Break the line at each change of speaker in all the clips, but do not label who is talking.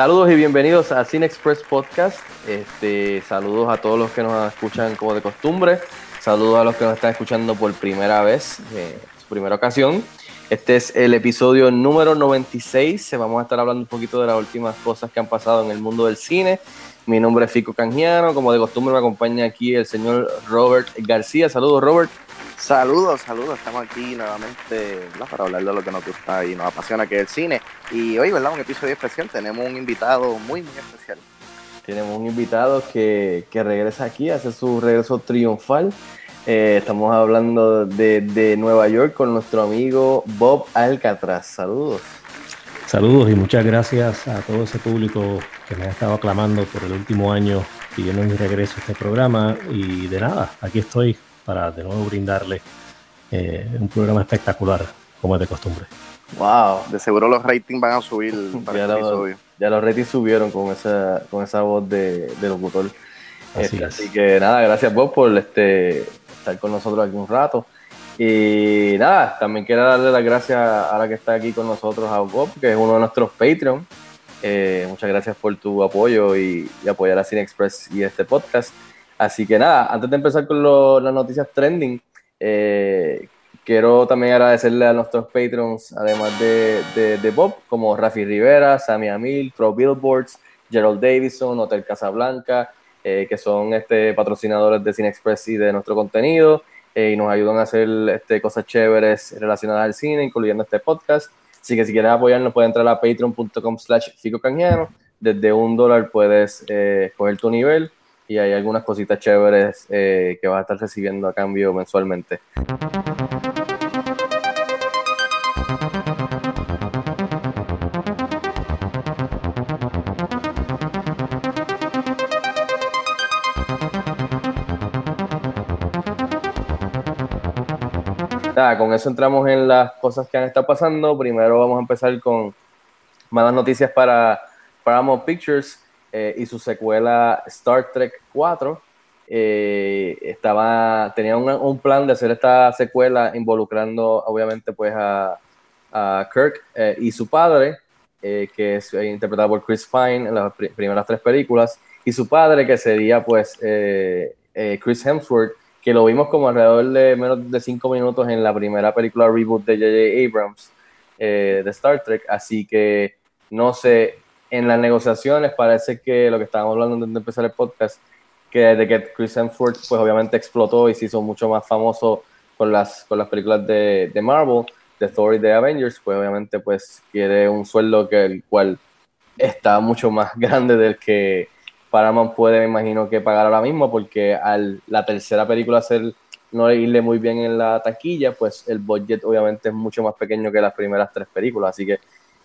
Saludos y bienvenidos a Cine Express Podcast. Este, saludos a todos los que nos escuchan como de costumbre. Saludos a los que nos están escuchando por primera vez, eh, su primera ocasión. Este es el episodio número 96. Vamos a estar hablando un poquito de las últimas cosas que han pasado en el mundo del cine. Mi nombre es Fico Canjiano. Como de costumbre me acompaña aquí el señor Robert García. Saludos, Robert.
Saludos, saludos, estamos aquí nuevamente ¿verdad? para hablar de lo que nos gusta y nos apasiona, que es el cine. Y hoy, ¿verdad? Un episodio especial, tenemos un invitado muy, muy especial.
Tenemos un invitado que, que regresa aquí, hace su regreso triunfal. Eh, estamos hablando de, de Nueva York con nuestro amigo Bob Alcatraz. Saludos.
Saludos y muchas gracias a todo ese público que me ha estado aclamando por el último año pidiendo mi regreso a este programa. Y de nada, aquí estoy para de nuevo brindarle eh, un programa espectacular, como es de costumbre.
Wow.
De seguro los ratings van a subir para
Ya,
este
lo-
episodio.
ya los ratings subieron con esa, con esa voz de, de locutor.
Así
Este,
es.
así que nada, gracias Bob por este, estar con nosotros aquí un rato. Y nada, también quiero darle las gracias a la que está aquí con nosotros, a Bob, que es uno de nuestros Patreon. Eh, muchas gracias por tu apoyo y, y apoyar a Cine Express y este podcast. Así que nada, antes de empezar con lo- las noticias trending, eh, quiero también agradecerle a nuestros patrons, además de, de, de Bob, como Rafi Rivera, Sammy Amil, Pro Billboards, Gerald Davison, Hotel Casablanca, eh, que son este, patrocinadores de Cine Express y de nuestro contenido, eh, y nos ayudan a hacer este, cosas chéveres relacionadas al cine, incluyendo este podcast. Así que si quieres apoyarnos, puedes entrar a patreon.com slash ficocanjiano. Desde un dólar puedes eh, escoger tu nivel y hay algunas cositas chéveres eh, que vas a estar recibiendo a cambio mensualmente. Nada, con eso entramos en las cosas que han estado pasando. Primero vamos a empezar con malas noticias para Paramount Pictures eh, y su secuela Star Trek 4. Eh, estaba, tenía un, plan de hacer esta secuela involucrando obviamente pues a, a Kirk eh, y su padre, que es interpretado por Chris Pine en las pri- primeras tres películas, y su padre que sería pues Chris Hemsworth, que lo vimos como alrededor de menos de cinco minutos en la primera película reboot de J.J. Abrams de Star Trek, así que no sé, en las negociaciones parece que lo que estábamos hablando antes de empezar el podcast, que desde que Chris Hemsworth pues obviamente explotó y se hizo mucho más famoso con las, con las películas de, de Marvel, de Thor y de Avengers, pues obviamente pues quiere un sueldo que el cual está mucho más grande del que Paramount puede, me imagino, que pagar ahora mismo, porque al la tercera película ser no irle muy bien en la taquilla, pues el budget obviamente es mucho más pequeño que las primeras tres películas. Así que,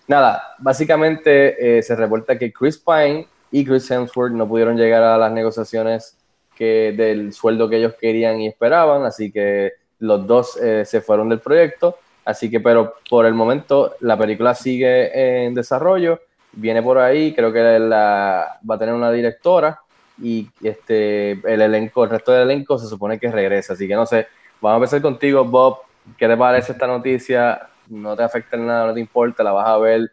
nada, básicamente eh, se reporta que Chris Pine y Chris Hemsworth no pudieron llegar a las negociaciones que del sueldo que ellos querían y esperaban, así que los dos eh, se fueron del proyecto. Así que, pero por el momento la película sigue en desarrollo, viene por ahí, creo que va a tener una directora y este el elenco, el resto del elenco se supone que regresa, así que no sé, vamos a empezar contigo, Bob, ¿qué te parece esta noticia? ¿No te afecta en nada, no te importa, la vas a ver?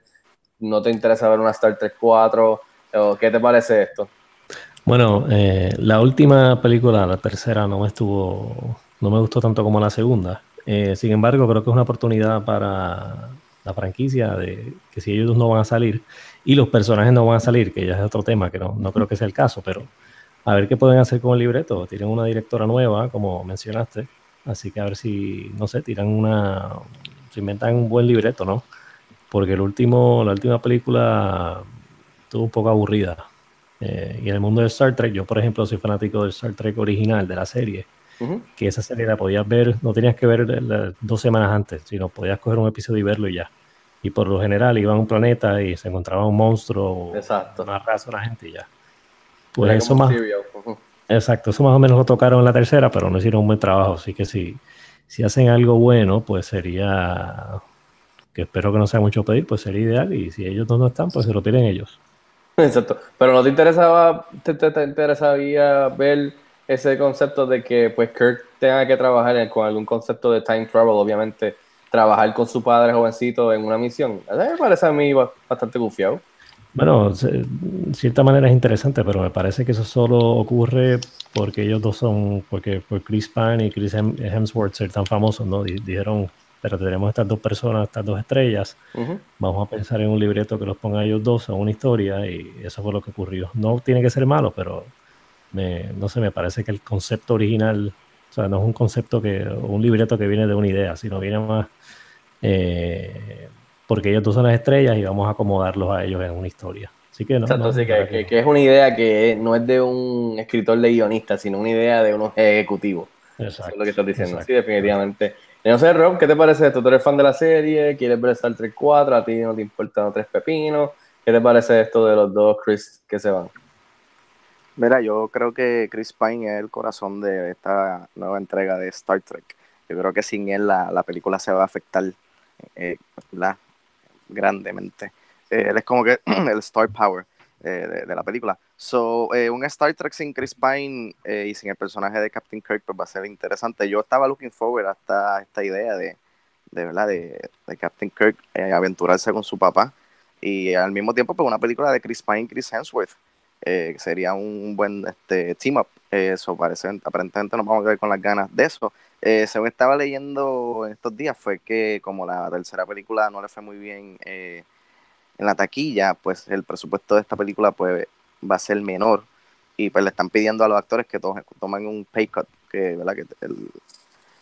¿No te interesa ver una Star Trek 4? ¿O ¿Qué te parece esto?
Bueno, eh, la última película, la tercera, no me estuvo, no me gustó tanto como la segunda. Eh, sin embargo, creo que es una oportunidad para la franquicia de que si ellos no van a salir y los personajes no van a salir, que ya es otro tema, que no, no creo que sea el caso, pero a ver qué pueden hacer con el libreto. Tienen una directora nueva, como mencionaste, así que a ver si, no sé, tiran una, se inventan un buen libreto, ¿no? Porque el último, la última película estuvo un poco aburrida. Eh, y en el mundo de Star Trek, yo por ejemplo soy fanático del Star Trek original, de la serie,
Ujú.
que esa serie la podías ver, no tenías que ver la- dos semanas antes, sino podías coger un episodio y verlo y ya. y por lo general iban a un planeta y se encontraba un monstruo,
Exacto.
una raza, una gente y ya. Pues
Era
eso más,
Serial. Ujú.
exacto, eso más o menos lo tocaron en la tercera, pero no hicieron un buen trabajo, así que si, si hacen algo bueno, pues sería, que espero que no sea mucho pedir, pues sería ideal, y si ellos no están, pues se lo tiren ellos.
Exacto. Pero no te interesaba, te, te- te interesaría ver ese concepto de que pues Kirk tenga que trabajar con algún concepto de time travel, obviamente, trabajar con su padre jovencito en una misión. Me parece a mí ba- bastante gufiado.
Bueno, en cierta manera es interesante, pero me parece que eso solo ocurre porque ellos dos son, porque por Chris Pine y Chris Hem- Hemsworth ser tan famosos, ¿no? Di- Dijeron, pero tenemos estas dos personas, estas dos estrellas, vamos a pensar en un libreto que los ponga a ellos dos en una historia y eso fue lo que ocurrió. No tiene que ser malo, pero me, no sé, me parece que el concepto original, o sea, no es un concepto que, un libreto que viene de una idea, sino viene más eh, porque ellos dos son las estrellas y vamos a acomodarlos a ellos en una historia. Así que no,
Exacto,
no,
así que,
para
que- que es una idea que no es de un escritor de guionista, sino una idea de unos ejecutivos. Eso
Exacto,
es lo que estás diciendo.
exacto.
Sí, definitivamente. No sé, Rob, ¿qué te parece esto? ¿Tú eres fan de la serie? ¿Quieres ver Star Trek 4? ¿A ti no te importan tres pepinos? ¿Qué te parece esto de los dos Chris que se van?
Mira, yo creo que Chris Pine es el corazón de esta nueva entrega de Star Trek. Yo creo que sin él la, la película se va a afectar eh, ¿verdad? Grandemente. Eh, él es como que el star power eh, de, la película. So, eh, un Star Trek sin Chris Pine eh, y sin el personaje de Captain Kirk pues va a ser interesante. Yo estaba looking forward hasta esta idea de, de verdad de, de Captain Kirk aventurarse con su papá y al mismo tiempo pues una película de Chris Pine y Chris Hemsworth sería un buen este, team up. Eso parece, aparentemente nos vamos a ver con las ganas de eso. Eh, según estaba leyendo en estos días, fue que como la tercera película no le fue muy bien eh, en la taquilla, pues el presupuesto de esta película pues va a ser menor. Y pues le están pidiendo a los actores que to- tomen un pay cut, que, el,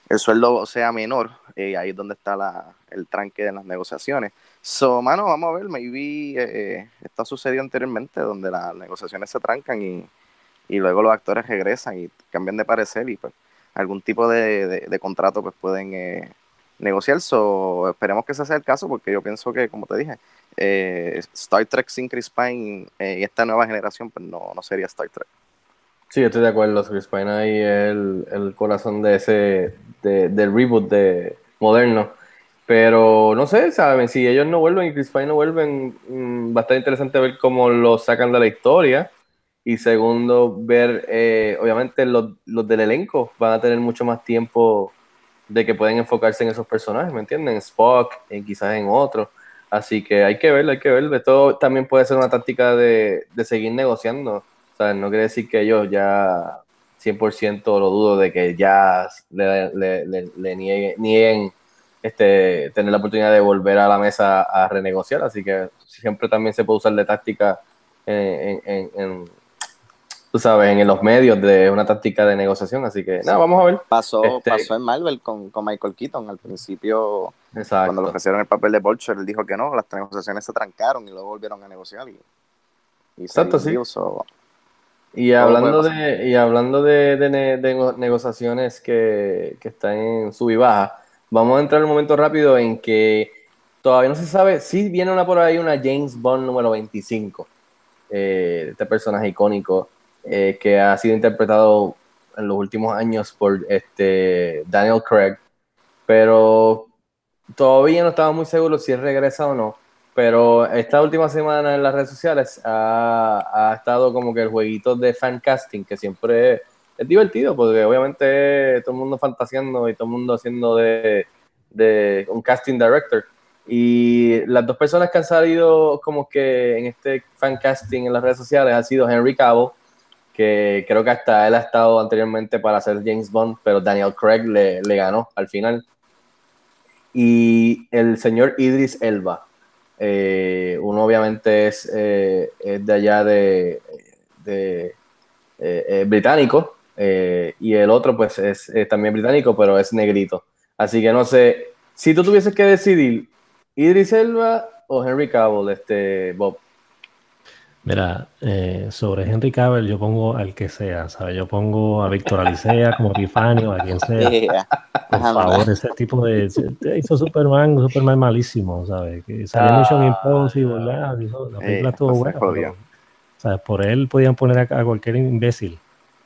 el sueldo sea menor, eh, ahí es donde está el tranque en las negociaciones. So, mano, vamos a ver, maybe eh, esto ha sucedido anteriormente, donde las negociaciones se trancan y luego los actores regresan y cambian de parecer y pues algún tipo de, de- contrato pues pueden eh, negociar. So, esperemos que ese sea el caso porque yo pienso que, como te dije, eh, Star Trek sin Chris Pine eh, y esta nueva generación pues no, no sería Star Trek.
Sí, estoy de acuerdo. Chris Pine ahí es el, el corazón de ese, de- del reboot de moderno. Pero no sé, ¿saben? Si ellos no vuelven y Chris Pine no vuelven, mm, va a estar interesante ver cómo lo sacan de la historia. Y segundo, ver, eh, obviamente, los, los del elenco van a tener mucho más tiempo de que pueden enfocarse en esos personajes, ¿me entienden? Spock, en, quizás en otros. Así que hay que ver, hay que ver. Esto también puede ser una táctica de, de seguir negociando. O sea, no quiere decir que ellos ya 100% lo dudo de que ya le, le- le- le niegue- nieguen este, tener la oportunidad de volver a la mesa a renegociar. Así que siempre también se puede usar de táctica en, en- en- en, tú sabes, en los medios de una táctica de negociación. Así que nada, vamos a ver.
Pasó,
Este-
pasó en Marvel con, con Michael Keaton al principio. Cuando le
Exacto.
ofrecieron el papel de Vulture, él dijo que no, las negociaciones se trancaron y luego volvieron a negociar. Y, y
Exacto, sí. Y hablando de, y hablando de, de ne- de nego- negociaciones que, que están en sub y baja, vamos a entrar un momento rápido en que todavía no se sabe si viene una por ahí una James Bond número 25, eh, este personaje icónico eh, que ha sido interpretado en los últimos años por este Daniel Craig, pero todavía no estamos muy seguros si él regresa o no. Pero esta última semana en las redes sociales ha, ha estado como que el jueguito de fan casting, que siempre es, es divertido, porque obviamente todo el mundo fantaseando y todo el mundo haciendo de, de un casting director. Y las dos personas que han salido como que en este fan casting en las redes sociales ha sido Henry Cavill, que creo que hasta él ha estado anteriormente para ser James Bond, pero Daniel Craig le, le ganó al final. Y el señor Idris Elba. Eh, uno obviamente es, eh, es de allá de, de eh, británico y el otro pues es, también británico pero es negrito. Así que no sé, si tú tuvieses que decidir Idris Elba o Henry Cavill, este Bob.
Mira, eh, sobre Henry Cavill yo pongo al que sea, ¿sabes? Yo pongo a Víctor Alicea como Epifanio, a quien sea. Por favor, ese tipo de. hizo Superman, Superman malísimo, ¿sabes? Que salió en Mission
Ah,
Impossible, ¿verdad? Hizo- la
Eh,
película estuvo
pues
buena. pero, ¿sabes? Por él podían poner a, a cualquier imbécil.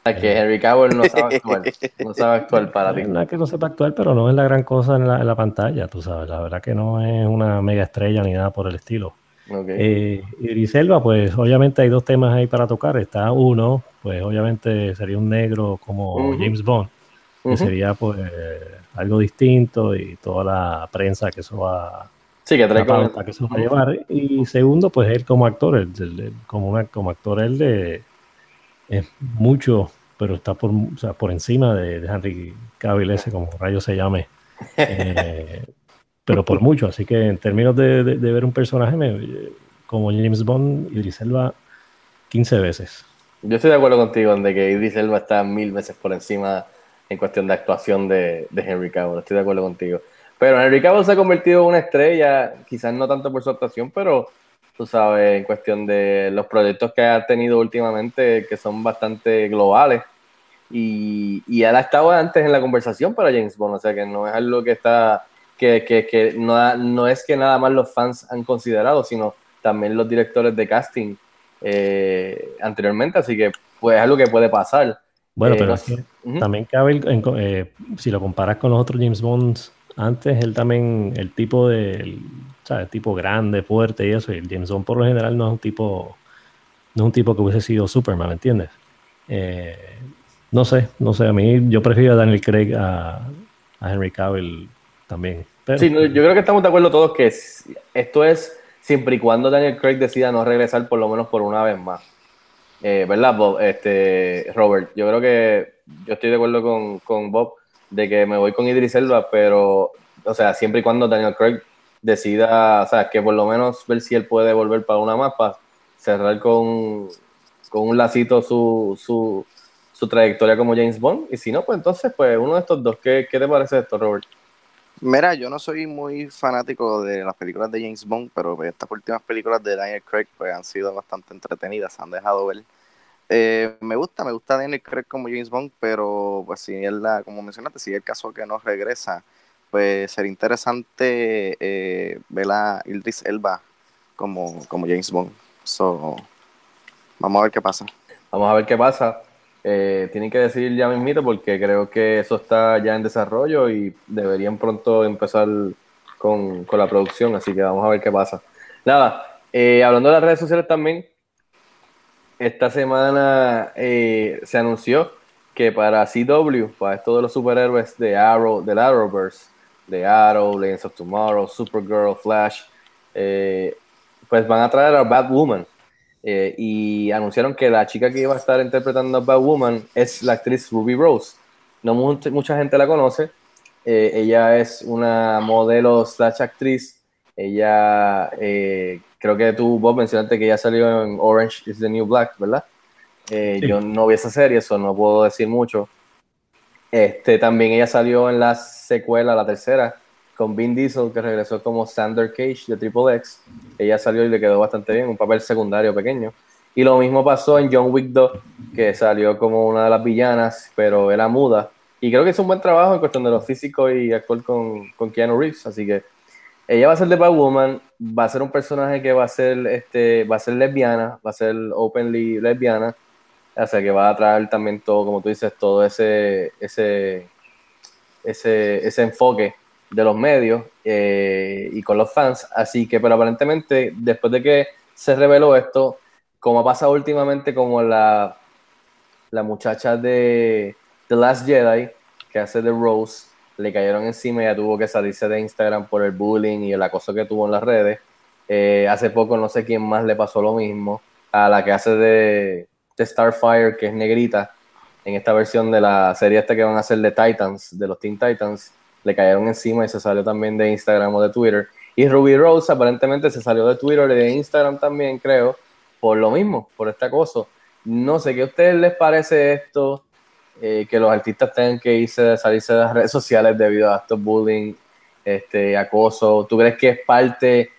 Es que Henry Cavill no sabe actuar. No sabe actuar para ti.
No es que no sepa actuar, pero no es la gran cosa en la, en la pantalla, tú sabes. La verdad que no es una mega estrella ni nada por el estilo.
Ok.
Eh, Idris Elba, pues obviamente hay dos temas ahí para tocar. Está uno, pues obviamente sería un negro como. James Bond, que sería pues algo distinto y toda la prensa que eso va,
Sí, que trae
la
con
que eso va a llevar. Y segundo, pues él como actor, él- él- él- como, una, como actor él de, es mucho, pero está por, o sea, por encima de, de Henry Cavill ese, como rayo se llame. Eh, pero por mucho, así que en términos de, ver un personaje me- como James Bond, Idris Elba 15 veces.
Yo estoy de acuerdo contigo en de que Idris Elba está mil veces por encima en cuestión de actuación de, de Henry Cavill. Estoy de acuerdo contigo. Pero Henry Cavill se ha convertido en una estrella, quizás no tanto por su actuación, pero tú sabes, en cuestión de los proyectos que ha tenido últimamente, que son bastante globales. Y, y él ha estado antes en la conversación para James Bond, o sea que no es algo que está, que, que, que no, no es que nada más los fans han considerado, sino también los directores de casting eh, anteriormente, así que pues es algo que puede pasar.
Bueno,
Eh,
pero
no sé.
también en co- eh, si lo comparas con los otros James Bonds, antes él también, el tipo de, el, ¿sabes? tipo grande, fuerte y eso, y el James Bond por lo general no es un tipo, no es un tipo que hubiese sido Superman, ¿me entiendes? Eh, no sé, no sé, a mí yo prefiero a Daniel Craig a, a Henry Cavill también.
Sí, yo creo que estamos de acuerdo todos que es- esto es siempre y cuando Daniel Craig decida no regresar por lo menos por una vez más. Eh, ¿Verdad, Bob? Este, Robert, yo creo que yo estoy de acuerdo con, con Bob de que me voy con Idris Elba, pero, o sea, siempre y cuando Daniel Craig decida, o sea, que por lo menos ver si él puede volver para una más, para cerrar con, con un lacito su, su, su trayectoria como James Bond. Y si no, pues entonces, pues uno de estos dos. ¿Qué, qué te parece esto, Robert?
Mira, yo no soy muy fanático de las películas de James Bond, pero estas últimas películas de Daniel Craig pues, han sido bastante entretenidas, se han dejado ver. Eh, me gusta, me gusta Daniel Craig como James Bond, pero pues si él, la, como mencionaste, si el caso que no regresa, pues sería interesante eh, ver a Idris Elba como, como James Bond. So, vamos a ver qué pasa.
Vamos a ver qué pasa. Eh, tienen que decidir ya mismito porque creo que eso está ya en desarrollo y deberían pronto empezar con, con la producción, así que vamos a ver qué pasa. Nada, eh, hablando de las redes sociales también, esta semana eh, se anunció que para CW, para de los superhéroes de Arrow, del Arrowverse, de Arrow, Legends of Tomorrow, Supergirl, Flash, eh, pues van a traer a Batwoman. Eh, y anunciaron que la chica que iba a estar interpretando a Batwoman es la actriz Ruby Rose. No mu- mucha gente la conoce. Eh, ella es una modelo slash actriz. Ella, eh, creo que tú, Bob, mencionaste que ella salió en Orange is the New Black, ¿verdad?
Sí.
Yo no vi esa serie, eso no puedo decir mucho. Este, también ella salió en la secuela, la tercera, con Vin Diesel, que regresó como Sander Cage de Triple X. Ella salió y le quedó bastante bien, un papel secundario pequeño. Y lo mismo pasó en John Wick 2, que salió como una de las villanas, pero era muda. Y creo que es un buen trabajo en cuestión de lo físico y actuar con, con Keanu Reeves. Así que ella va a ser de Batwoman, va a ser un personaje que va a ser, este, va a ser lesbiana, va a ser openly lesbiana. O sea que va a traer también todo, como tú dices, todo ese, ese, ese, ese enfoque de los medios eh, y con los fans. Así que, pero aparentemente, después de que se reveló esto, como ha pasado últimamente, como la, la muchacha de The Last Jedi, que hace de Rose, le cayeron encima y ya tuvo que salirse de Instagram por el bullying y el acoso que tuvo en las redes. Eh, hace poco no sé quién más le pasó lo mismo a la que hace de, de Starfire, que es negrita, en esta versión de la serie esta que van a hacer de Titans, de los Teen Titans, le cayeron encima y se salió también de Instagram o de Twitter. Y Ruby Rose aparentemente se salió de Twitter y de Instagram también, creo, por lo mismo, por este acoso. No sé, ¿qué a ustedes les parece esto? Eh, que los artistas tengan que irse, salirse de las redes sociales debido a estos bullying, este, acoso. ¿Tú crees que es parte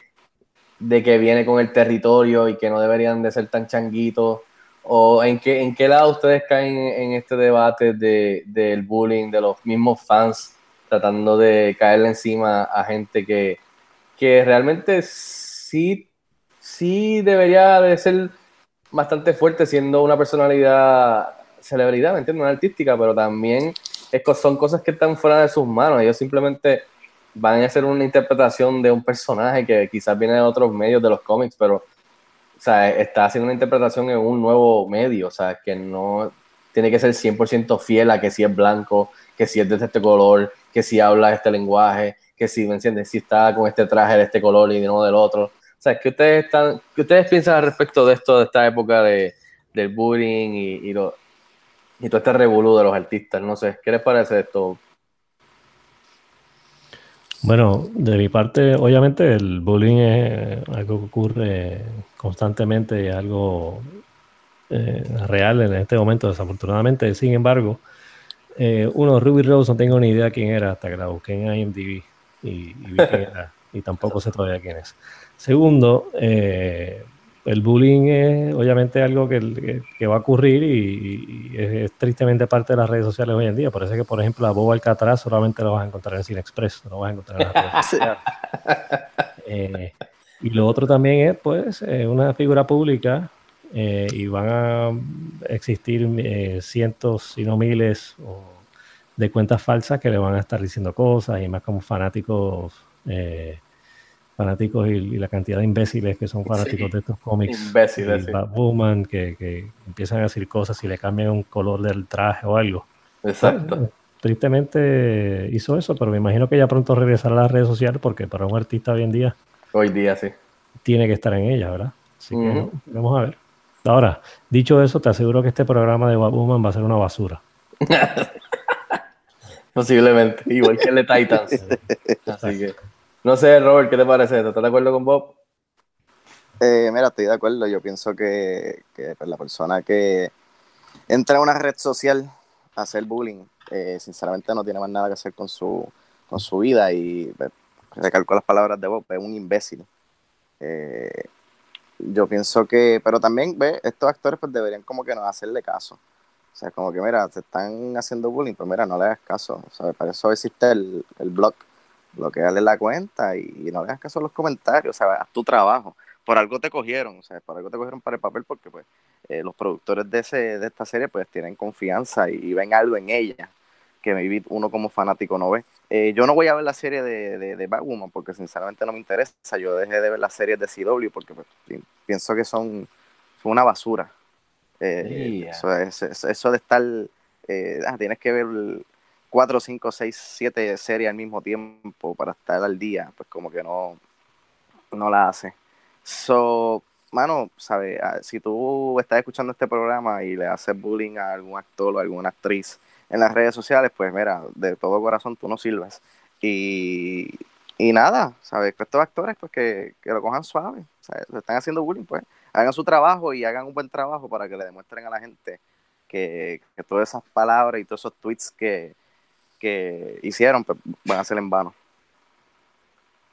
de que viene con el territorio y que no deberían de ser tan changuitos? ¿O en qué, en qué lado ustedes caen en este debate de, del bullying de los mismos fans tratando de caerle encima a gente que, que realmente sí, sí debería de ser bastante fuerte siendo una personalidad celebridad, ¿me entiendes? Una artística, pero también es, son cosas que están fuera de sus manos. Ellos simplemente van a hacer una interpretación de un personaje que quizás viene de otros medios de los cómics, pero o sea, está haciendo una interpretación en un nuevo medio, o sea, que no tiene que ser 100% fiel a que si es blanco, que si es de este color, que si habla este lenguaje, que si, ¿me entiendes? Si está con este traje de este color y no del otro. O sea, ¿qué ustedes, están, ¿qué ustedes piensan al respecto de esto, de esta época de, del bullying y, y, lo, y todo este revolú de los artistas? No sé, ¿qué les parece esto?
Bueno, de mi parte, obviamente el bullying es algo que ocurre constantemente, es algo eh, real en este momento, desafortunadamente. Sin embargo, eh, uno, Ruby Rose, no tengo ni idea quién era hasta que la busqué en IMDb y, y vi quién era, y tampoco sé todavía quién es. Segundo, eh, el bullying es obviamente algo que, que- que va a ocurrir y, y es, es tristemente parte de las redes sociales hoy en día. Por eso es que, por ejemplo, a Bob Alcatraz solamente lo vas a encontrar en Cine Express, no lo vas a encontrar en las redes sociales. Eh, y lo otro también es, pues, eh, una figura pública eh, y van a existir eh, cientos, si no miles, o- de cuentas falsas que le van a estar diciendo cosas y más como fanáticos, eh, fanáticos y, y la cantidad de imbéciles que son fanáticos
Sí,
de estos cómics.
imbéciles, sí.
Batwoman, que, que empiezan a decir cosas y le cambian un color del traje o algo.
Exacto.
Bueno, tristemente hizo eso, pero me imagino que ya pronto regresará a las redes sociales porque para un artista hoy en día
Hoy día sí.
tiene que estar en ella, ¿verdad? Así que vamos a ver. Ahora, dicho eso, te aseguro que este programa de Batwoman va a ser una basura.
Posiblemente, igual que el de Titans. Así que, no sé, Robert, ¿qué te parece esto? ¿Estás de acuerdo con Bob?
Eh, mira, estoy de acuerdo. Yo pienso que, que, pues, la persona que entra a una red social a hacer bullying, eh, sinceramente no tiene más nada que hacer con su, con su vida y pues, recalco las palabras de Bob, es un imbécil. Eh, yo pienso que, pero también, ve, estos actores pues deberían como que no hacerle caso. O sea, como que, mira, te están haciendo bullying, pues mira, no le hagas caso. O sea, para eso existe el, el blog. Bloquearle la cuenta y, no le hagas caso a los comentarios. O sea, haz tu trabajo. Por algo te cogieron, o sea, por algo te cogieron para el papel porque pues eh, los productores de, ese, de esta serie pues tienen confianza y ven algo en ella que maybe uno como fanático no ve. Eh, yo no voy a ver la serie de, de, de Batwoman porque sinceramente no me interesa. Yo dejé de ver las series de CW porque pues, pi- pienso que son, son una basura. Eh,
Yeah.
eso, es- eso- eso de estar, eh, ah, tienes que ver cuatro, cinco, seis, siete series al mismo tiempo para estar al día, pues como que no, no la hace. So, mano, ¿sabes? Ah, Si tú estás escuchando este programa y le haces bullying a algún actor o alguna actriz en las redes sociales, pues mira, de todo corazón tú no sirves. Y, y nada, ¿sabes? Estos actores, pues que, que lo cojan suave. ¿sabes? Se están haciendo bullying, pues hagan su trabajo y hagan un buen trabajo para que le demuestren a la gente que, que todas esas palabras y todos esos tweets que, que hicieron, pues van a ser en vano.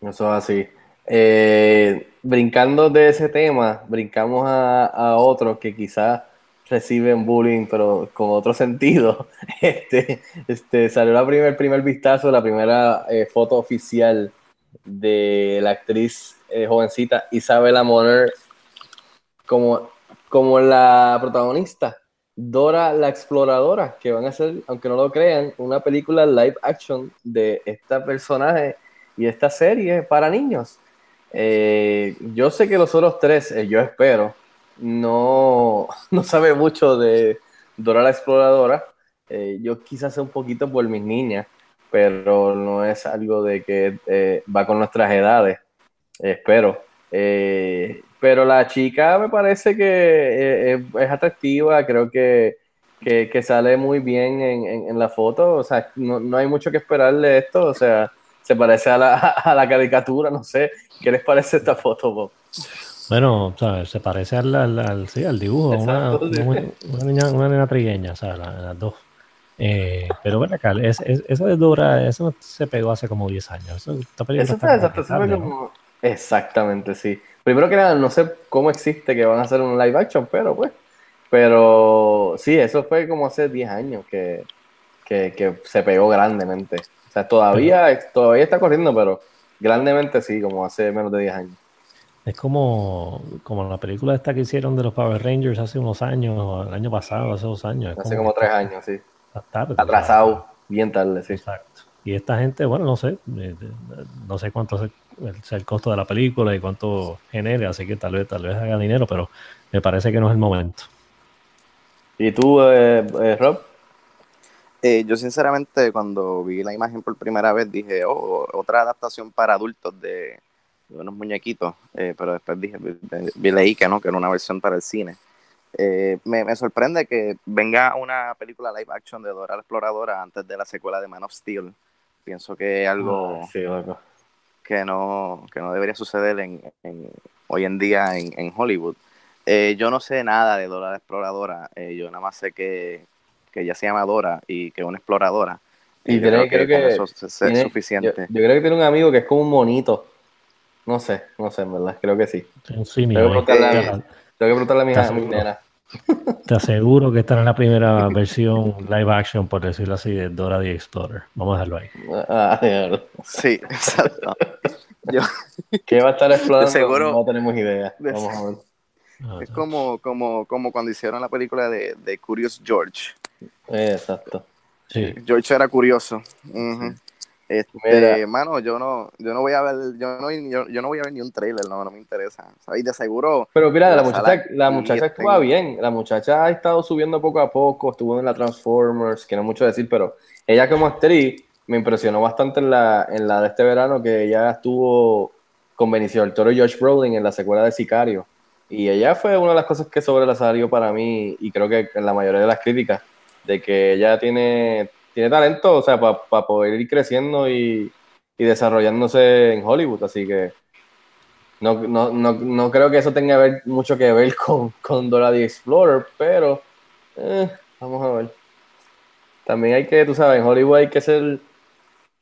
Eso es así. Eh, brincando de ese tema, brincamos a, a otros que quizás reciben bullying, pero con otro sentido. Este, este, salió la primer, primer vistazo, la primera eh, foto oficial de la actriz eh, jovencita Isabella Moner como, como la protagonista, Dora la Exploradora, que van a hacer, aunque no lo crean, una película live action de esta personaje y esta serie para niños. Eh, yo sé que los otros tres, yo espero, no, no sabe mucho de Dora la Exploradora. Eh, yo quizás sé un poquito por mis niñas, pero no es algo de que eh, va con nuestras edades, espero. Eh, pero la chica me parece que eh, es, atractiva, creo que, que, sale muy bien en, en, la foto, o sea, no, no hay mucho que esperarle de esto, o sea, se parece a la, a la caricatura, no sé, ¿qué les parece esta foto, Bob?
Bueno, ¿sabes? se parece al, al, al, sí, al dibujo, una,
Exacto, sí.
una, una niña, una nena trigueña, o sea, la- las dos. Eh, pero ven acá, es, es- de Dora, eso se pegó hace como 10 años. Eso, esta película
Eso
está
exacto, Exactamente, sí. Primero que nada, no sé cómo existe que van a hacer un live action, pero pues. Pero sí, eso fue como hace 10 años que, que, que se pegó grandemente. O sea, todavía, todavía está corriendo, pero grandemente sí, como hace menos de 10 años.
Es como, como la película esta que hicieron de los Power Rangers hace unos años, o el año pasado, hace dos años. Es
Hace como
que
tres años, sí.
está tarde.
Atrasado, bien tarde, sí.
Exacto. Y esta gente, bueno, no sé, eh, eh, no sé cuánto es el, sea el costo de la película y cuánto genere, así que tal vez, tal vez haga dinero, pero me parece que no es el momento.
¿Y tú, eh, eh, Rob?
Eh, yo sinceramente cuando vi la imagen por primera vez dije, oh, otra adaptación para adultos de, de unos muñequitos, eh, pero después dije, vi- leí que no, que era una versión para el cine. Eh, me, me sorprende que venga una película live action de Dora la Exploradora antes de la secuela de Man of Steel. Pienso que es algo
Ah, Sí,
que no, que no debería suceder en, en- hoy en día en, en Hollywood. Eh, yo no sé nada de Dora la Exploradora, yo nada más sé que, que ella se llama Dora y que es una exploradora.
Y
yo creo que,
creo que
eso es
Tiene-
suficiente.
Yo, yo creo que tiene un amigo que es como un monito. No sé, no sé, en verdad, creo que sí. Tengo que preguntarle a, tengo que.
Te aseguro que esta no es la primera versión live action, por decirlo así, de Dora the Explorer. Vamos a dejarlo ahí.
Ah.
Sí, exacto. Yo-
¿Qué va a estar explorando?
Seguro-
No tenemos idea.
de-
Vamos a ver.
Ah,
es como, como, como cuando hicieron la película de, de Curious George.
Exacto.
Sí.
George era curioso. Ujú. Este,
Mira.
mano, yo no, yo no voy a ver, yo no, yo, yo no voy a ver ni un trailer, no, no me interesa. ¿sabes? De seguro,
Pero mira, la
La
muchacha, la
y
muchacha actúa bien. La muchacha ha estado subiendo poco a poco, estuvo en la Transformers, que no es mucho decir, pero ella como actriz me impresionó bastante en la, en la de este verano, que ella estuvo con Benicio del Toro y Josh Brolin en la secuela de Sicario. Y ella fue una de las cosas que sobresalió para mí, y creo que en la mayoría de las críticas, de que ella tiene, tiene talento, o sea, para poder ir creciendo y, y desarrollándose en Hollywood. Así que no, no, no, no creo que eso tenga ver- mucho que ver con, con Dora the Explorer, pero eh, vamos a ver. También hay que, tú sabes, en Hollywood hay que ser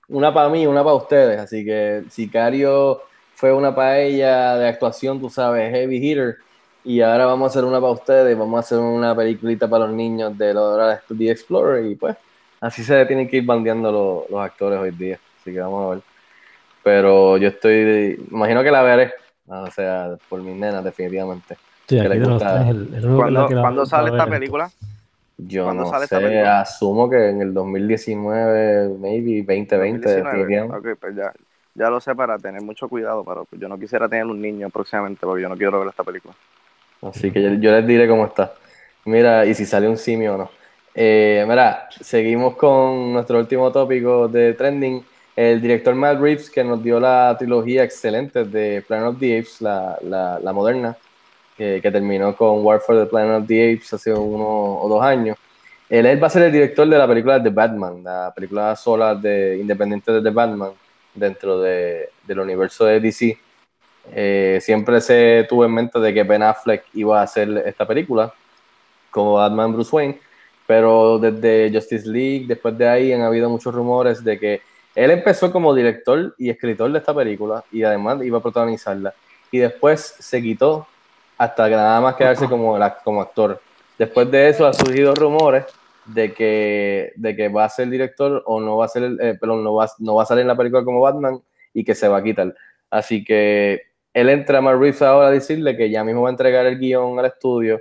una para mí, una para ustedes. Así que Sicario fue una para ella de actuación, tú sabes, heavy hitter. Y ahora vamos a hacer una para ustedes, vamos a hacer una peliculita para los niños de Dora the Explorer. Y pues, así se tienen que ir bandeando los, los actores hoy día. Así que vamos a ver. Pero yo estoy, imagino que la veré. O sea, por mis nenas, definitivamente.
Sí,
que gusta.
el, el
¿cuándo,
la que la-
¿cuándo
la
sale esta película?
Yo
¿Cuándo
no
sale esta
sé,
película?
asumo que en el 2019, maybe 2020,
2019.
definitivamente.
Ok, pues ya, ya lo sé para tener mucho cuidado, pero pues yo no quisiera tener un niño próximamente porque yo no quiero ver esta película.
Así que yo, yo les diré cómo está. Mira, y si sale un simio o no. Eh, mira, seguimos con nuestro último tópico de trending. El director Matt Reeves, que nos dio la trilogía excelente de Planet of the Apes, la, la, moderna, que, terminó con War for the Planet of the Apes hace uno o dos años. Él, va a ser el director de la película The Batman, la película sola de, independiente de The Batman dentro de, del universo de DC. Eh, siempre se tuvo en mente de que Ben Affleck iba a hacer esta película como Batman Bruce Wayne, pero desde Justice League, después de ahí han habido muchos rumores de que él empezó como director y escritor de esta película y además iba a protagonizarla y después se quitó hasta que nada más quedarse como, como actor. Después de eso han surgido rumores de que, de que va a ser director o no va a ser, el- eh, perdón, no va, no va a salir en la película como Batman y que se va a quitar. Así que él entra a Matt Reeves ahora a decirle que ya mismo va a entregar el guion al estudio,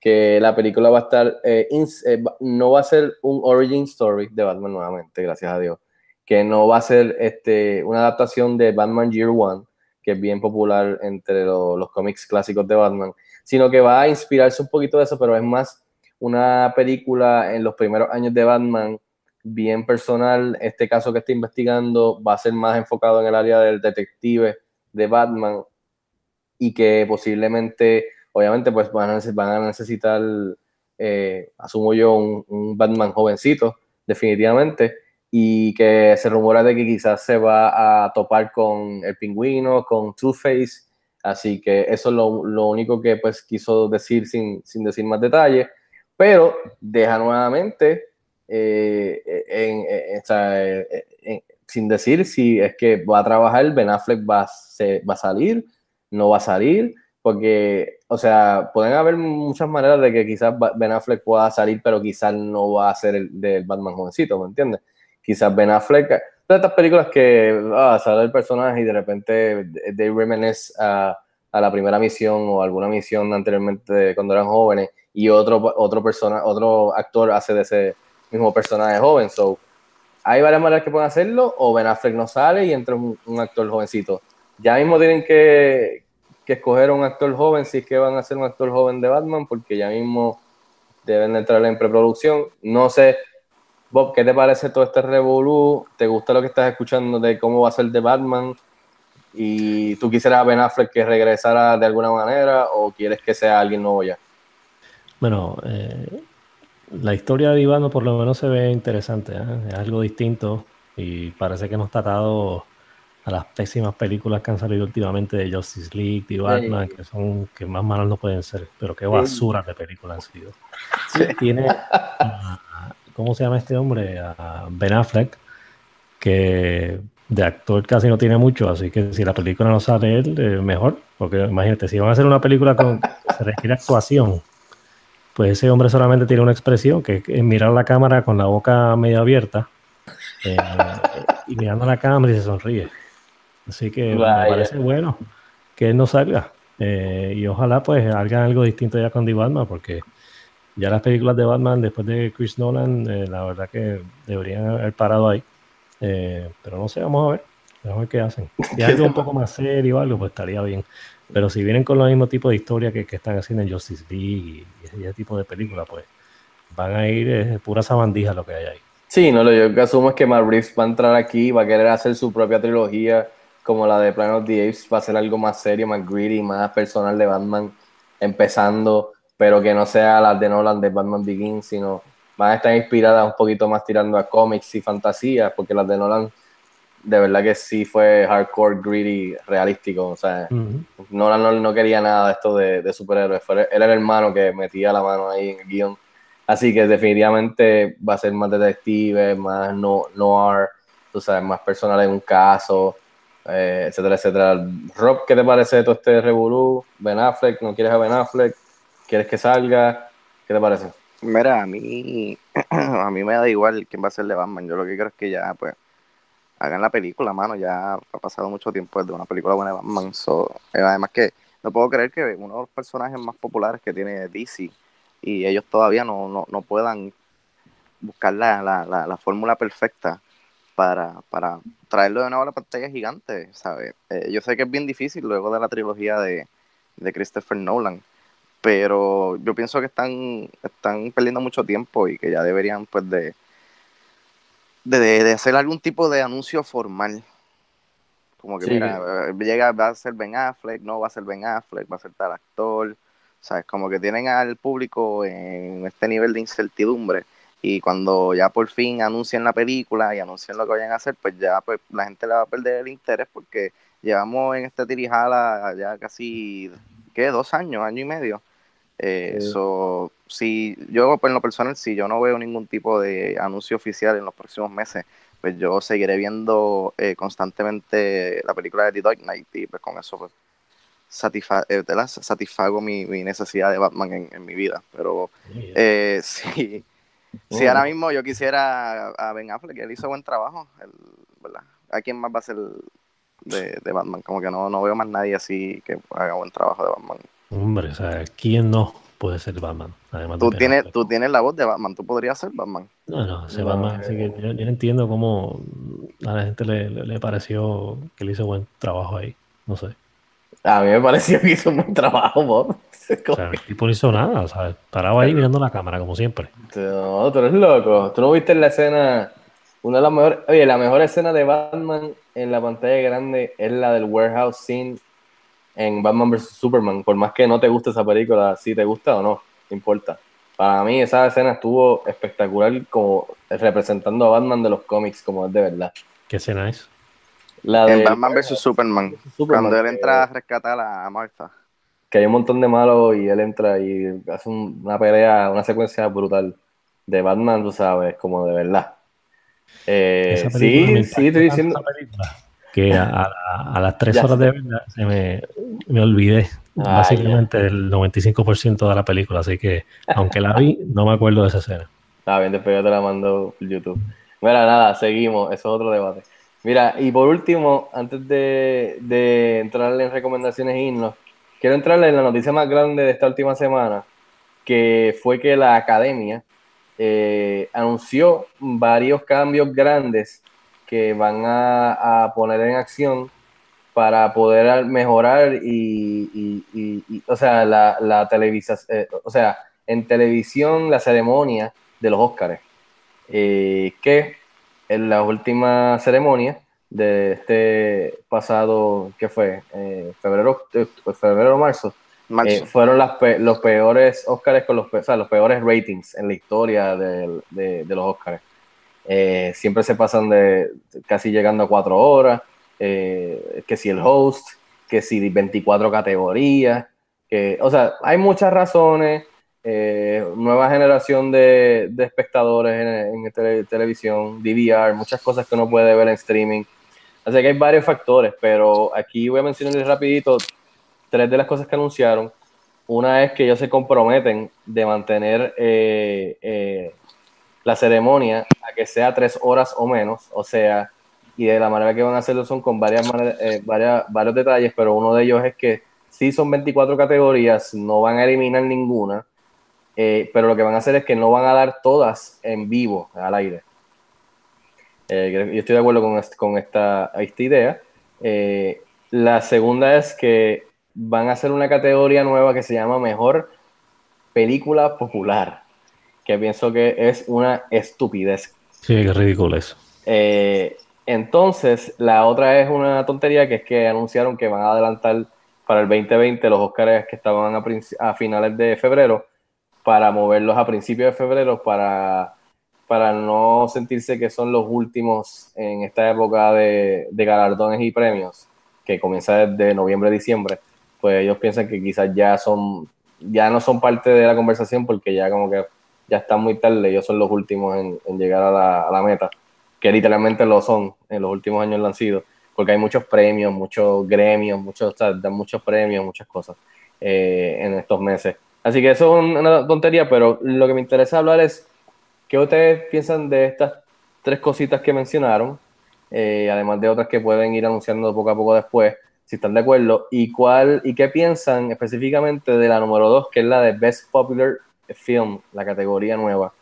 que la película va a estar, eh, eh, no va a ser un origin story de Batman nuevamente, gracias a Dios, que no va a ser este, una adaptación de Batman Year One, que es bien popular entre lo- los cómics clásicos de Batman, sino que va a inspirarse un poquito de eso, pero es más una película en los primeros años de Batman, bien personal. Este caso que está investigando va a ser más enfocado en el área del detective de Batman y que posiblemente, obviamente, pues van a, necesitar, eh, asumo yo, un, Batman jovencito, definitivamente, y que se rumora de que quizás se va a topar con el pingüino, con Two-Face, así que eso es lo, lo único que pues quiso decir sin, sin decir más detalles, pero deja nuevamente eh, eh, sin decir si es que va a trabajar, Ben Affleck va va a salir, no va a salir, porque, o sea, pueden haber muchas maneras de que quizás Ben Affleck pueda salir, pero quizás no va a ser el del Batman jovencito, ¿me entiendes? Quizás Ben Affleck de estas películas que ah, sale el personaje y de repente they reminisce a, a la primera misión o alguna misión anteriormente cuando eran jóvenes y otro, otro, persona, otro actor hace de ese mismo personaje joven. So, hay varias maneras que pueden hacerlo o Ben Affleck no sale y entra un, un actor jovencito. Ya mismo tienen que, que escoger un actor joven si es que van a ser un actor joven de Batman porque ya mismo deben de entrar en preproducción. No sé, Bob, ¿qué te parece todo este revolú? ¿Te gusta lo que estás escuchando de cómo va a ser de Batman? ¿Y tú quisieras a Ben Affleck que regresara de alguna manera o quieres que sea alguien nuevo ya?
Bueno, eh, la historia de Ivano por lo menos se ve interesante, ¿eh? es algo distinto y parece que no está atado a las pésimas películas que han salido últimamente de Justice League, de Batman, que son que más malas no pueden ser, pero qué basura de películas han sido. Tiene, a- ¿cómo se llama este hombre? A Ben Affleck, que de actor casi no tiene mucho, así que si la película no sale él, eh, mejor, porque imagínate, si van a hacer una película con se requiere actuación, pues ese hombre solamente tiene una expresión, que es mirar la cámara con la boca medio abierta eh, y mirando a la cámara y se sonríe. Así que
Vaya.
me parece bueno que él no salga. Eh, y ojalá pues hagan algo distinto ya con The Batman, porque ya las películas de Batman después de Chris Nolan, eh, la verdad que deberían haber parado ahí. Eh, pero no sé, vamos a ver. Vamos a ver qué hacen. Si es algo un poco más serio o algo, pues estaría bien. Pero si vienen con el mismo tipo de historia que, que están haciendo en Justice League y, y ese, tipo de película, pues van a ir eh, pura sabandija lo que hay ahí.
Sí, no, lo yo que asumo es que Matt Reeves va a entrar aquí, va a querer hacer su propia trilogía, como la de Planet of the Apes, va a ser algo más serio, más greedy, más personal de Batman, empezando, pero que no sea la de Nolan de Batman Begins, sino van a estar inspiradas un poquito más tirando a cómics y fantasía, porque las de Nolan de verdad que sí fue hardcore, greedy, realístico, o sea,
Ujú.
Nolan no, no quería nada de esto de, de superhéroes. Fue, él era el hermano que metía la mano ahí en el guion. Así que definitivamente va a ser más detective, más no, noir, tú sabes, más personal en un caso, eh, etcétera, etcétera. Rob, ¿qué te parece de todo este revolú? Ben Affleck, ¿no quieres a Ben Affleck? ¿Quieres que salga? ¿Qué te parece?
Mira, a mí, a mí me da igual quién va a ser de Batman. Yo lo que quiero es que ya, pues, hagan la película, mano. Ya ha pasado mucho tiempo desde una película buena de Batman. Eh, además que no puedo creer que uno de los personajes más populares que tiene DC y ellos todavía no, no, no puedan buscar la, la, la, la fórmula perfecta para, para traerlo de nuevo a la pantalla gigante, ¿sabes? Eh, yo sé que es bien difícil luego de la trilogía de, de Christopher Nolan, pero yo pienso que están, están perdiendo mucho tiempo y que ya deberían pues de, de, de hacer algún tipo de anuncio formal. Como que
Sí.
mira, eh, llega, va a ser Ben Affleck, no va a ser Ben Affleck, va a ser tal actor. ¿Sabes? Como que tienen al público en este nivel de incertidumbre. Y cuando ya por fin anuncien la película y anuncien lo que vayan a hacer, pues ya pues la gente le va a perder el interés porque llevamos en este tirijala ya casi, ¿qué? Dos años, año y medio. Eh,
Sí.
si yo, pues en lo personal, si yo no veo ningún tipo de anuncio oficial en los próximos meses, pues yo seguiré viendo eh, constantemente la película de The Dark Knight y pues con eso pues satisfa- eh, satisfago mi, mi necesidad de Batman en, en mi vida. Pero eh, sí, si ahora mismo yo quisiera a Ben Affleck, él hizo buen trabajo, él, ¿verdad? ¿A quién más va a ser de, de Batman? Como que no, no veo más nadie así que haga buen trabajo de Batman.
Hombre, o sea, ¿quién no puede ser Batman? Además de
Tú tienes,
Affleck.
tú tienes la voz de Batman, tú podrías ser Batman.
No, no, ese
No,
Batman, así que yo, yo no entiendo cómo a la gente le, le- le pareció que le hizo buen trabajo ahí. No sé.
A mí me pareció que hizo un buen trabajo, Bob.
O sea, el tipo no hizo nada, o sea, paraba ahí mirando la cámara, como siempre.
No, tú eres loco. ¿Tú no viste la escena? Una de las mejores. Oye, la mejor escena de Batman en la pantalla grande es la del warehouse scene en Batman vs Superman. Por más que no te guste esa película, si te gusta o no, no importa. Para mí, esa escena estuvo espectacular, como representando a Batman de los cómics, como es de verdad.
¿Qué escena es?
La de
En Batman vs Superman,
Superman,
cuando él
que-
entra a rescatar a Martha.
que hay un montón de malos y él entra y hace un- una pelea, una secuencia brutal de Batman, tú sabes, como de verdad. Eh,
Esa película
sí, sí, estoy diciendo.
tanto esa película Que a, a- a las tres
Ya
horas
sé.
de verdad se me, me olvidé
Ah,
básicamente el 95% de la película, así que aunque la vi, no me acuerdo de esa escena.
Está bien, después yo te la mando por YouTube. Mira, nada, seguimos, eso es otro debate. Mira, y por último, antes de, de en recomendaciones e irnos, quiero entrar en la noticia más grande de esta última semana, que fue que la academia eh, anunció varios cambios grandes que van a, a poner en acción para poder mejorar y- y- o sea, la, la televisa- eh, o sea, en televisión la ceremonia de los Óscares, eh, que en la última ceremonia de este pasado, ¿qué fue? Eh, febrero, eh, febrero o marzo,
Marzo.
eh, fueron las pe- los peores Óscares con los, pe- o sea, los peores ratings en la historia de, de los Óscares. Eh, siempre se pasan de casi llegando a cuatro horas, eh, que si el host, que si 24 categorías, que, o sea, hay muchas razones, eh, nueva generación de, espectadores en, en tele- televisión, DVR, muchas cosas que uno puede ver en streaming. Así que hay varios factores, pero aquí voy a mencionarles rapidito tres de las cosas que anunciaron. Una es que ellos se comprometen de mantener eh, eh, la ceremonia a que sea tres horas o menos, o sea, y de la manera que van a hacerlo son con varias eh, varios detalles, pero uno de ellos es que sí son 24 categorías, no van a eliminar ninguna, eh, pero lo que van a hacer es que no van a dar todas en vivo, al aire. Eh, yo estoy de acuerdo con, est- con esta, esta idea. Eh, la segunda es que van a hacer una categoría nueva que se llama Mejor Película Popular, que pienso que es una estupidez.
Sí, qué ridículo eso.
Eh, entonces, la otra es una tontería que es que anunciaron que van a adelantar para el 2020 los Oscars que estaban a finales de febrero para moverlos a principios de febrero para, para no sentirse que son los últimos en esta época de, galardones y premios que comienza desde noviembre diciembre pues ellos piensan que quizás ya son ya no son parte de la conversación porque ya como que ya están muy tarde ellos son los últimos en, llegar a la, meta que literalmente lo son, en los últimos años lo han sido, porque hay muchos premios, muchos gremios, muchos, o muchos premios, muchas cosas eh, en estos meses. Así que eso es una tontería, pero lo que me interesa hablar es qué ustedes piensan de estas tres cositas que mencionaron, eh, además de otras que pueden ir anunciando poco a poco después, si están de acuerdo, y cuál y qué piensan específicamente de la número dos, que es la de Best Popular Film, la categoría nueva.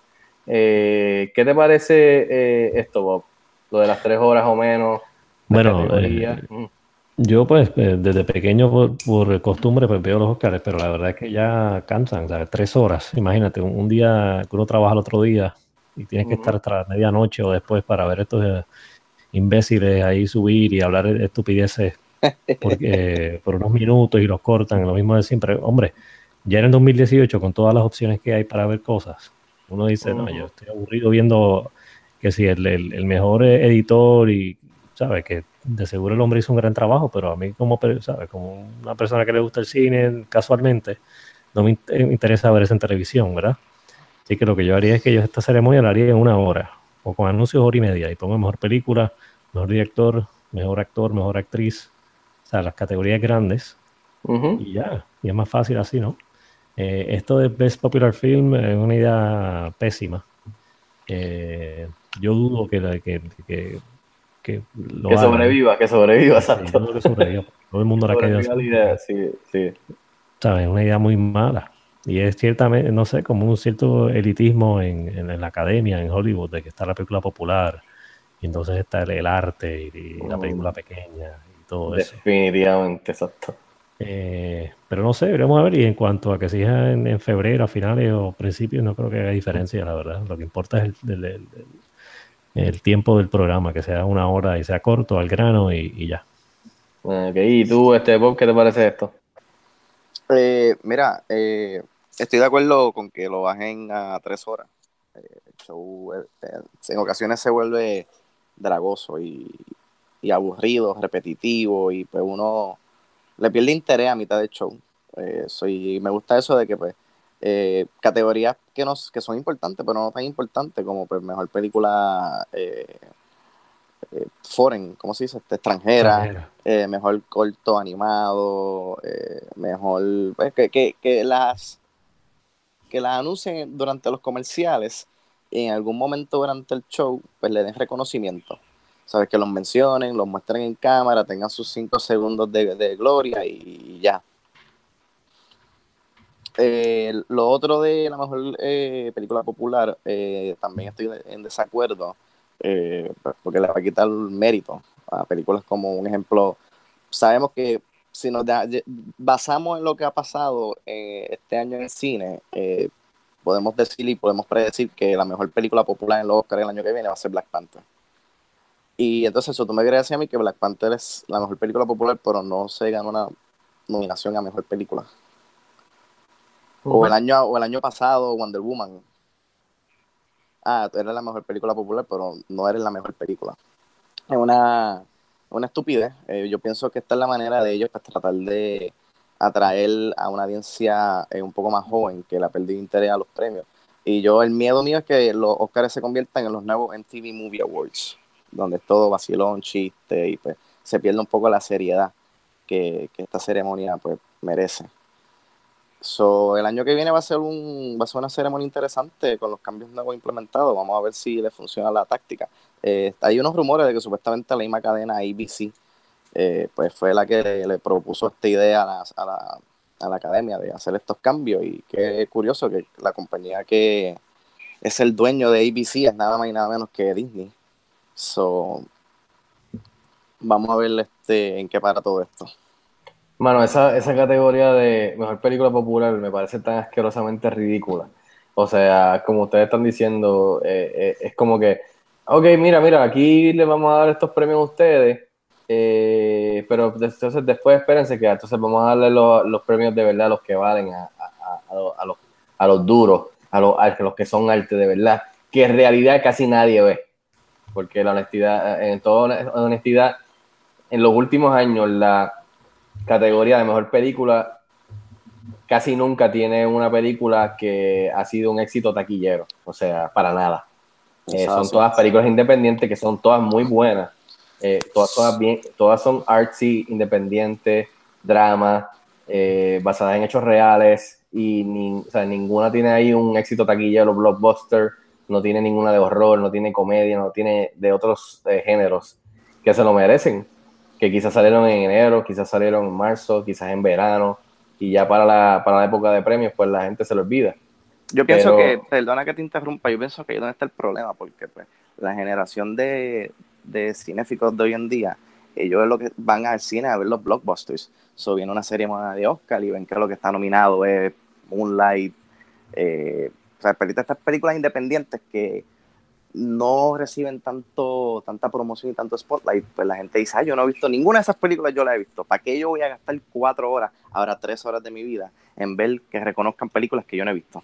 Eh, ¿Qué te parece eh, esto, Bob? Lo de las tres horas o menos.
Bueno,
categoría.
eh,
Mm.
Yo pues eh, desde pequeño por, por costumbre pues veo los Oscars, pero la verdad es que ya cansan, ¿sabes? Tres horas, imagínate, un, un día que uno trabaja el otro día y tienes que estar hasta la medianoche o después para ver estos eh, imbéciles ahí subir y hablar de estupideces porque, por unos minutos y los cortan, lo mismo de siempre. Hombre, ya en el 2018 con todas las opciones que hay para ver cosas, uno dice, no, yo estoy aburrido viendo que si el, el- el mejor eh, editor y, ¿sabes? Que de seguro el hombre hizo un gran trabajo, pero a mí como, ¿sabes? Como una persona que le gusta el cine casualmente, no me in- me interesa ver eso en televisión, ¿verdad? Así que lo que yo haría es que yo esta ceremonia la haría en una hora, o con anuncios hora y media, y pongo mejor película, mejor director, mejor actor, mejor actriz, o sea, las categorías grandes,
Ujú.
y ya, y es más fácil así, ¿no? Eh, esto de Best Popular Film es una idea pésima. Eh, yo dudo que, que, que, que lo
Que
hagan.
sobreviva, que sobreviva, exacto.
dudo que sobreviva. Todo el mundo la
idea, sí, sí.
una idea muy mala. Y es ciertamente, no sé, como un cierto elitismo en, en- en la academia, en Hollywood, de que está la película popular, y entonces está el, el arte y, y la
Mm.
película pequeña y todo eso.
Definitivamente, exacto.
Eh, pero no sé, veremos a ver. Y en cuanto a que si es en, en febrero, a finales o principios, no creo que haga diferencia, la verdad. Lo que importa es el, el- el- el- tiempo del programa, que sea una hora y sea corto, al grano y, y ya.
Ok, y tú, este Bob, ¿qué te parece esto?
Eh, mira, eh, estoy de acuerdo con que lo bajen a tres horas. Eh, el show eh, eh, en ocasiones se vuelve dragoso y, y aburrido, repetitivo, y pues uno le pierde interés a mitad del show. Eh, soy, me gusta eso de que pues eh, categorías que, nos, que son importantes, pero no tan importantes como pues mejor película eh, eh, foreign, ¿cómo se dice? Este, extranjera eh, mejor corto animado, eh, mejor pues, que, que, que las que las anuncien durante los comerciales y en algún momento durante el show pues le den reconocimiento sabes que los mencionen, los muestren en cámara, tengan sus cinco segundos de, de gloria y ya. Eh, lo otro de la mejor eh, película popular, eh, también estoy en desacuerdo, eh, porque le va a quitar mérito a películas como un ejemplo. Sabemos que si nos basamos en lo que ha pasado eh, este año en el cine, podemos decir y podemos predecir que la mejor película popular en los Oscars el año que viene va a ser Black Panther. Y entonces eso tú me decir a mí que Black Panther es la mejor película popular, pero no se ganó una nominación a mejor película. O el año, o el año pasado, Wonder Woman. Ah, eres la mejor película popular, pero no eres la mejor película. Es una, una estupidez. Eh, yo pienso que esta es la manera de ellos para tratar de atraer a una audiencia eh, un poco más joven que la perdido interés a los premios. Y yo, el miedo mío es que los Oscars se conviertan en los nuevos MTV Movie Awards, donde es todo vacilón, chiste, y pues se pierde un poco la seriedad que, que esta ceremonia pues merece. So, el año que viene va a ser un va a ser una ceremonia interesante con los cambios nuevos implementados. Vamos a ver si le funciona la táctica. Eh, hay unos rumores de que supuestamente la misma cadena ABC eh, pues fue la que le, propuso esta idea a la academia de hacer estos cambios y qué curioso que la compañía que es el dueño de ABC es nada más y nada menos que Disney. So, vamos a ver este, en qué para todo esto.
Mano, esa, esa categoría de mejor película popular me parece tan asquerosamente ridícula. O sea, como ustedes están diciendo, eh, eh, es como que, ok, mira, mira, aquí le vamos a dar estos premios a ustedes, eh, pero entonces después espérense que entonces vamos a darle los, los premios de verdad a los que valen, a, a, a, los, a, los, duros, a los, a los que son arte de verdad, que en realidad casi nadie ve. Porque la honestidad, en toda honestidad, en los últimos años, la categoría de mejor película casi nunca tiene una película que ha sido un éxito taquillero, o sea, para nada. Eh, son todas películas independientes que son todas muy buenas, eh, todas, todas, bien, todas son artsy, independientes, drama, eh, basadas en hechos reales y ni- o sea, ninguna tiene ahí un éxito taquillero, blockbuster, no tiene ninguna de horror, no tiene comedia, no tiene de otros eh, géneros que se lo merecen que quizás salieron en enero, quizás salieron en marzo, quizás en verano, y ya para la, para la época de premios, pues la gente se lo olvida.
Yo pienso
Pero-
que, perdona que te interrumpa, yo pienso que ahí es donde está el problema, porque pues la generación de, de cinéficos de hoy en día, ellos es lo que van al cine a ver los blockbusters. So viene una serie de Oscar y ven que lo que está nominado es Moonlight, eh, o sea, estas películas independientes que no reciben tanto tanta promoción y tanto spotlight, pues la gente dice, ah, yo no he visto ninguna de esas películas, yo la he visto. ¿Para qué yo voy a gastar cuatro horas, ahora tres horas de mi vida, en ver que reconozcan películas que yo no he visto?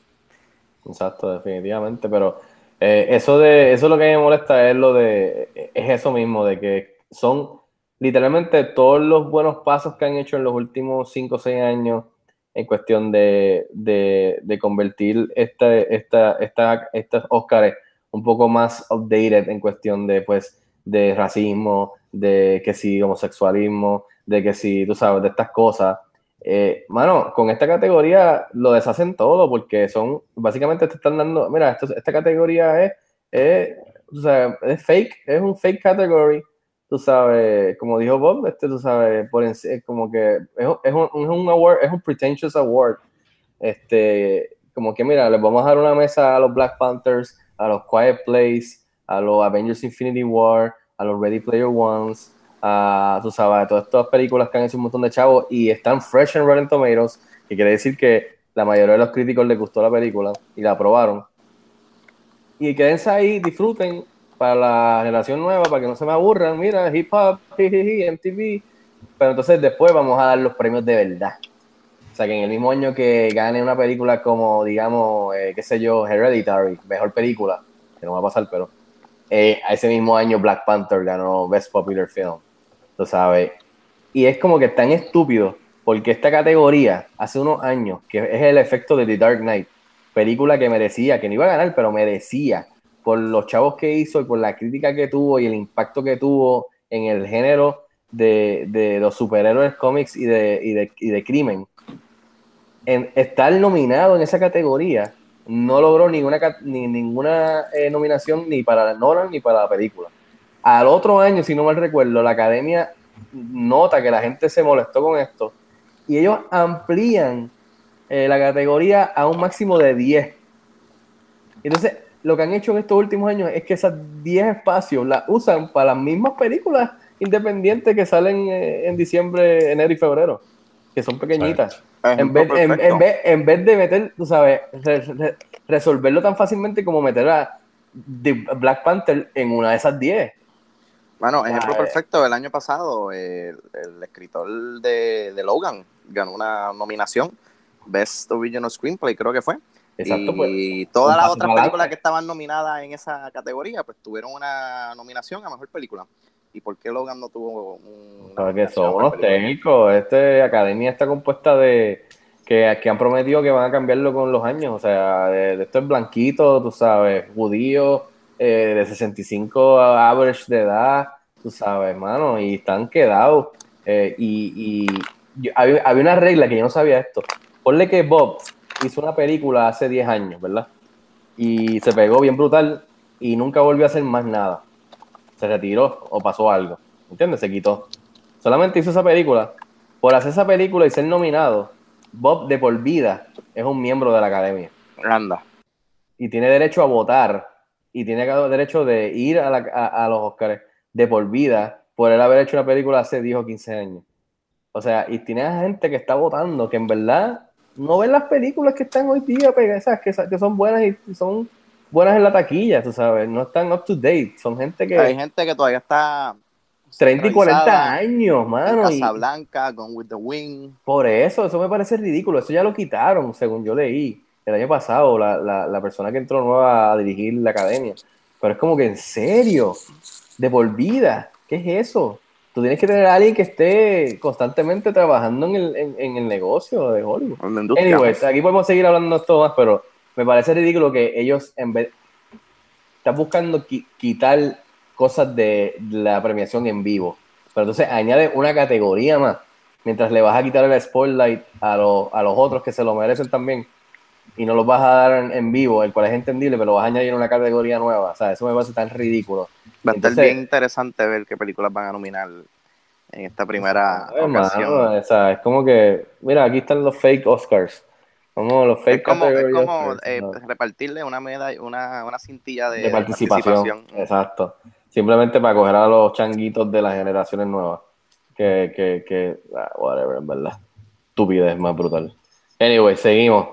Exacto, definitivamente, pero eh, eso de eso lo que me molesta es lo de es eso mismo de que son literalmente todos los buenos pasos que han hecho en los últimos 5 o 6 años en cuestión de, de, convertir esta, esta, esta, estos Óscares un poco más updated en cuestión de pues de racismo, de que si homosexualismo, de que si tú sabes de estas cosas. Eh, mano, con esta categoría lo deshacen todo porque son, básicamente te están dando, mira, esto- esta categoría es, es, es fake, es un fake category, tú sabes, como dijo Bob, este, tú sabes, por en- como que es, es un, es un award, es un pretentious award, este, como que mira, les vamos a dar una mesa a los Black Panthers, a los Quiet Place, a los Avengers Infinity War, a los Ready Player Ones, a, tú sabes, a todas estas películas que han hecho un montón de chavos y están fresh en Rotten Tomatoes, que quiere decir que la mayoría de los críticos les gustó la película y la aprobaron. Y quédense ahí, disfruten para la generación nueva, para que no se me aburran. Mira, hip hop, MTV. Pero entonces después vamos a dar los premios de verdad. O sea, que en el mismo año que gane una película como, digamos, eh, qué sé yo, Hereditary, mejor película, que no va a pasar, pero eh, ese mismo año Black Panther ganó Best Popular Film, tú sabes. Y es como que tan estúpido, porque esta categoría, hace unos años, que es el efecto de The Dark Knight, película que merecía, que no iba a ganar, pero merecía, por los chavos que hizo y por la crítica que tuvo y el impacto que tuvo en el género de, de los superhéroes cómics y de, y de, y de crimen. En estar nominado en esa categoría no logró ninguna, ni, ninguna eh, nominación ni para Nolan ni para la película. Al otro año, si no mal recuerdo, la academia nota que la gente se molestó con esto y ellos amplían eh, la categoría a un máximo de 10. Entonces, lo que han hecho en estos últimos años es que esas 10 espacios las usan para las mismas películas independientes que salen eh, en diciembre, enero y febrero, que son pequeñitas. En vez, en, vez, en vez de meter, tú sabes, re- re- resolverlo tan fácilmente como meter a The Black Panther en una de esas 10.
Bueno, ejemplo
eh.
perfecto, el año pasado el, el escritor de, de Logan ganó una nominación, Best Original Screenplay creo que fue.
Exacto,
y
pues.
todas las otras películas que estaban nominadas en esa categoría, pues tuvieron una nominación a Mejor Película. ¿Y por qué Logan no tuvo un...
Porque son unos técnicos. Este academia está compuesta de que, que han prometido que van a cambiarlo con los años. O sea, de, de estos blanquitos, tú sabes, judíos, eh, de 65 a average de edad, tú sabes, hermano, y están quedados. Eh, y y yo- había, había una regla que yo no sabía esto. Ponle que Bob hizo una película hace 10 años, ¿verdad? Y se pegó bien brutal y nunca volvió a hacer más nada. Se retiró o pasó algo. ¿Entiendes? Se quitó. Solamente hizo esa película. Por hacer esa película y ser nominado, Bob de por vida es un miembro de la academia.
Anda.
Y tiene derecho a votar. Y tiene derecho de ir a, la- a- a los Oscars de por vida por él haber hecho una película hace 10 o 15 años. O sea, y tiene a gente que está votando que en verdad no ven las películas que están hoy día, pegadas, esas que, que son buenas y son buenas en la taquilla, tú sabes, no están up to date. Son gente que
Hay gente que todavía está
30 y 40
centralizada
años, mano. y-
Casablanca, Gone with the Wind.
Por eso, eso me parece ridículo. Eso ya lo quitaron, según yo leí el año pasado, la, la, la persona que entró nueva a dirigir la academia. Pero es como que en serio, de por vida, ¿qué es eso? Tú tienes que tener a alguien que esté constantemente trabajando en el, en, en el negocio de Hollywood.
en la industria.
Anyways, aquí podemos seguir hablando de esto más, pero me parece ridículo que ellos en vez están buscando qui- quitar cosas de la premiación en vivo. Pero entonces añade una categoría más, mientras le vas a quitar el spotlight a, los- a los otros que se lo merecen también y no los vas a dar en, en vivo, el cual es entendible, pero vas a añadir una categoría nueva. O sea, eso me parece tan ridículo.
Va a estar bien interesante ver qué películas van a nominar en esta primera ocasión.
o sea, es como que, mira, aquí están los fake Oscars. Como los fake
Es como, es eh,
¿no?
repartirle una medalla, una, una cintilla de,
de participación.
participación.
Exacto. Simplemente para coger a los changuitos de las generaciones nuevas. Que, que, que, ah, whatever, en verdad. Estupidez más brutal. Anyway, seguimos.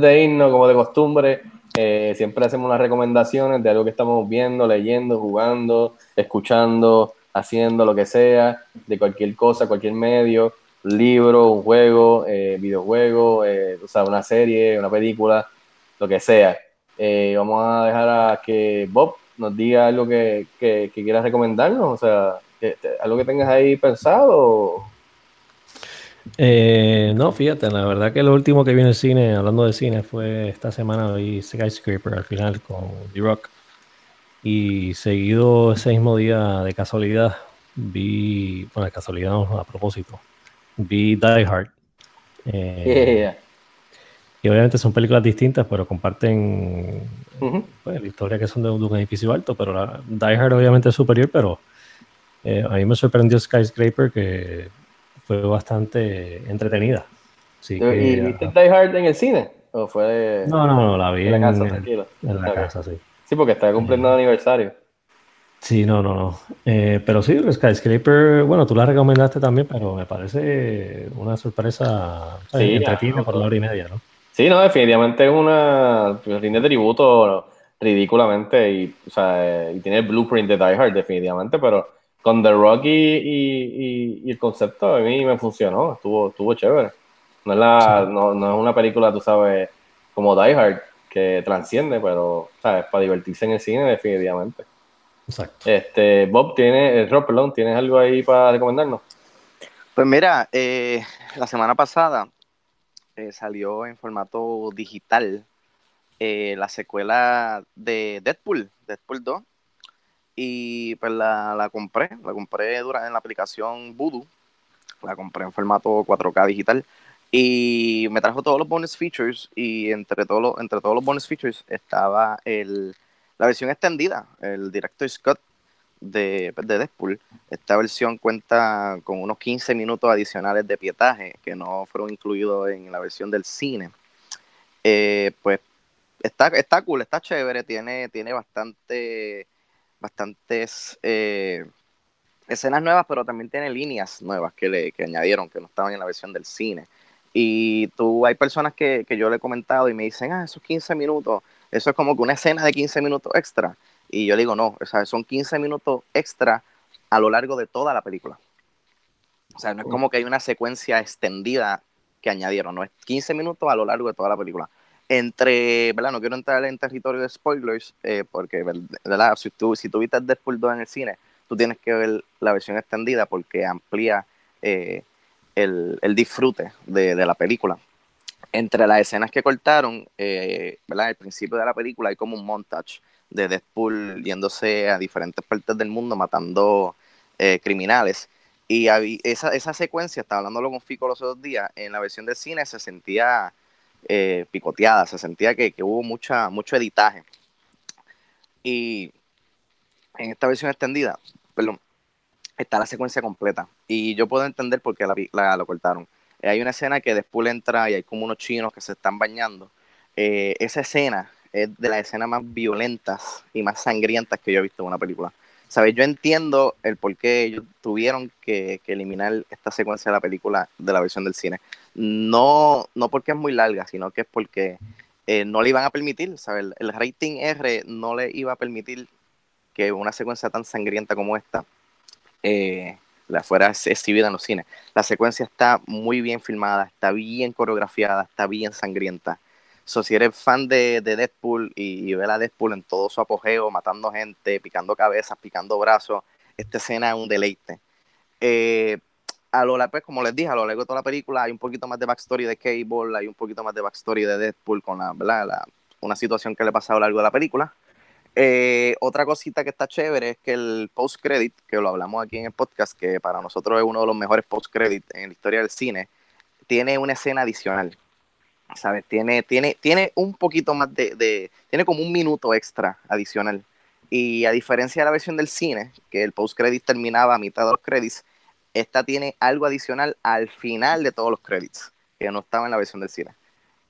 De irnos, como de costumbre, eh, siempre hacemos unas recomendaciones de algo que estamos viendo, leyendo, jugando, escuchando, haciendo lo que sea, de cualquier cosa, cualquier medio, libro, un juego, eh, videojuego, eh, o sea, una serie, una película, lo que sea. Eh, vamos a dejar a que Bob nos diga algo que, que, que quieras recomendarnos, o sea, que- algo que tengas ahí pensado.
Eh, no, fíjate, la verdad que lo último que vi en el cine, hablando de cine, fue esta semana vi Skyscraper al final con The Rock. Y seguido ese mismo día de casualidad, vi, bueno, de casualidad no, a propósito, vi Die Hard. Eh,
Yeah.
Y obviamente son películas distintas, pero comparten
Ujú.
pues, la historia que son de, de un edificio alto, pero la, Die Hard obviamente es superior, pero eh, a mí me sorprendió Skyscraper que fue bastante entretenida. Así
¿Y
que,
viste Die Hard en el cine? ¿O fue
no, no, no, la vi
en la casa?
en-
Tranquilo.
en la
Ok.
casa, sí.
Sí, porque está cumpliendo aniversario.
Sí, no, no, no. Eh, pero sí, Skyscraper, bueno, tú la recomendaste también, pero me parece una sorpresa ¿sabes?
Sí,
entretenida por una hora y media, ¿no?
Sí, no, definitivamente es una rinde tributo ridículamente y, o sea, eh, y tiene el blueprint de Die Hard definitivamente, pero con The Rock y, y- y- y el concepto a mí me funcionó, estuvo, estuvo chévere. No es, la, no, no es una película, tú sabes, como Die Hard que transciende, pero, ¿sabes? Para divertirse en el cine definitivamente.
Exacto.
Este, Bob, tiene, eh, Rob, perdón, ¿tienes algo ahí para recomendarnos?
Pues mira, eh, la semana pasada eh, salió en formato digital eh, la secuela de Deadpool, Deadpool 2. Y pues la, la compré, la compré dura- en la aplicación Voodoo, la compré en formato 4K digital y me trajo todos los bonus features y entre todos los, entre todos los bonus features estaba el, la versión extendida, el Director Scott de, pues, de Deadpool. Esta versión cuenta con unos 15 minutos adicionales de pietaje que no fueron incluidos en la versión del cine. Eh, pues está, está cool, está chévere, tiene, tiene bastante, bastantes eh, escenas nuevas, pero también tiene líneas nuevas que, le, que añadieron, que no estaban en la versión del cine. Y tú, hay personas que, que yo le he comentado y me dicen, ah, esos 15 minutos, eso es como que una escena de 15 minutos extra. Y yo le digo, no, o sea, son 15 minutos extra a lo largo de toda la película. O sea, no es como que hay una secuencia extendida que añadieron, no es 15 minutos a lo largo de toda la película. Entre, ¿verdad? No quiero entrar en territorio de spoilers, eh, porque. Si tú, si tú viste Deadpool 2 en el cine, tú tienes que ver la versión extendida porque amplía eh, el, el disfrute de, de la película entre las escenas que cortaron, eh, ¿verdad? Al principio de la película hay como un montage de Deadpool yéndose a diferentes partes del mundo matando eh, criminales. Y esa, esa secuencia, estaba hablándolo con Fico los otros días, en la versión del cine se sentía eh, picoteada, se sentía que, hubo mucha, mucho editaje. Y en esta versión extendida, perdón, está la secuencia completa. Y yo puedo entender por qué la, la- lo cortaron. Eh, hay una escena que después entra y hay como unos chinos que se están bañando. Eh, esa escena es de las escenas más violentas y más sangrientas que yo he visto en una película. ¿Sabes? Yo entiendo el por qué ellos tuvieron que eliminar esta secuencia de la película de la versión del cine. No, no porque es muy larga, sino que es porque eh, no le iban a permitir. El, rating R no le iba a permitir que una secuencia tan sangrienta como esta eh, la fuera ex- exhibida en los cines. La secuencia está muy bien filmada, está bien coreografiada, está bien sangrienta. So, si eres fan de, de Deadpool y, y a Deadpool en todo su apogeo, matando gente, picando cabezas, picando brazos, esta escena es un deleite. Eh, a lo largo, pues, como les dije, a lo largo de toda la película hay un poquito más de backstory de Cable, hay un poquito más de backstory de Deadpool con la, ¿verdad? la- una situación que le pasa a lo largo de la película. Eh, otra cosita que está chévere es que el post-credit, que lo hablamos aquí en el podcast, que para nosotros es uno de los mejores post-credit en la historia del cine, tiene una escena adicional. ¿Sabes? Tiene, tiene, tiene un poquito más de, Tiene como un minuto extra adicional. Y a diferencia de la versión del cine, que el post-credit terminaba a mitad de los credits, esta tiene algo adicional al final de todos los credits, que no estaba en la versión del cine.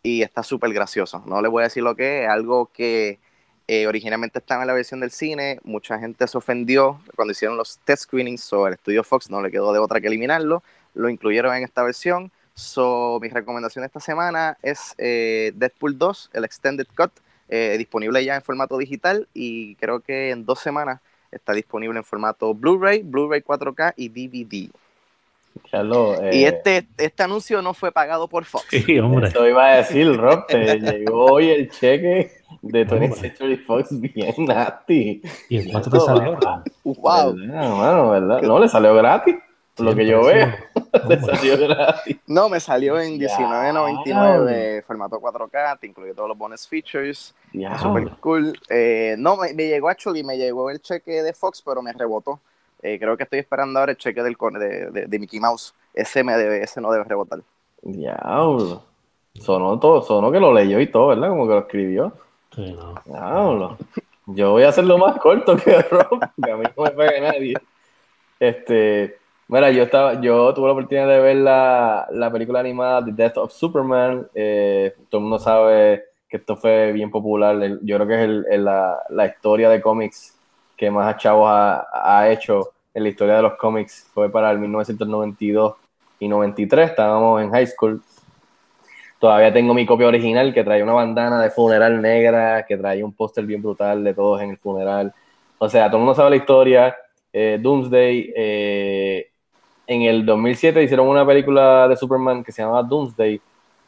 Y está súper gracioso. No le voy a decir lo que es, algo que eh, originalmente estaba en la versión del cine, mucha gente se ofendió cuando hicieron los test screenings, so el estudio Fox no le quedó de otra que eliminarlo, lo incluyeron en esta versión. So, mi recomendación esta semana es eh, Deadpool 2, el Extended Cut, eh, disponible ya en formato digital y creo que en dos semanas está disponible en formato Blu-ray, Blu-ray 4K y DVD.
Carlos, eh,
Y este, este anuncio no fue pagado por Fox.
Sí, hombre.
Eso iba a decir, Rob, te llegó hoy el cheque de 20th Century Fox bien nasty.
¿Y en cuánto te salió?
¡Wow!
¿Verdad, mano, ¿verdad? No, le salió gratis, por lo que yo veo. Le salió gratis.
No, me salió en
Ya.
19.99 formato 4K, te incluye todos los bonus features,
Ya,
super cool. Eh, no, me, me llegó actually, me llegó el cheque de Fox, pero me rebotó. Eh, creo que estoy esperando ahora el cheque del, de, de- de Mickey Mouse. Ese, me debe, ese no debe rebotar.
Diablo. Sonó todo, sonó que lo leyó y todo, ¿verdad? Como que lo escribió.
Sí, no.
Diablo. Yo voy a hacerlo más corto que Rob, que a mí no me pega nadie. Este, mira, yo estaba, yo tuve la oportunidad de ver la, la película animada The Death of Superman. Eh, todo el mundo sabe que esto fue bien popular. Yo creo que es el- la, la historia de cómics que más chavos ha, ha hecho en la historia de los cómics. Fue para el 1992 y 93. Estábamos en high school. Todavía tengo mi copia original que traía una bandana de funeral negra, que traía un póster bien brutal de todos en el funeral. O sea, todo el mundo sabe la historia. Eh, Doomsday. eh, en el 2007 hicieron una película de Superman que se llamaba Doomsday,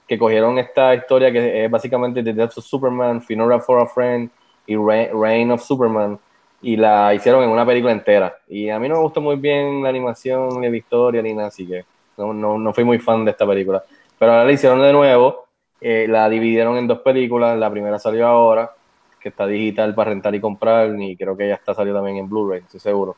que cogieron esta historia que es básicamente The Death of Superman, Funeral for a Friend y Reign of Superman, y la hicieron en una película entera. Y a mí no me gustó muy bien la animación, ni la historia, ni nada, así que no, no, no fui muy fan de esta película. Pero ahora la hicieron de nuevo, eh, la dividieron en dos películas, la primera salió ahora, que está digital para rentar y comprar, y creo que ya está salió también en Blu-ray, estoy seguro.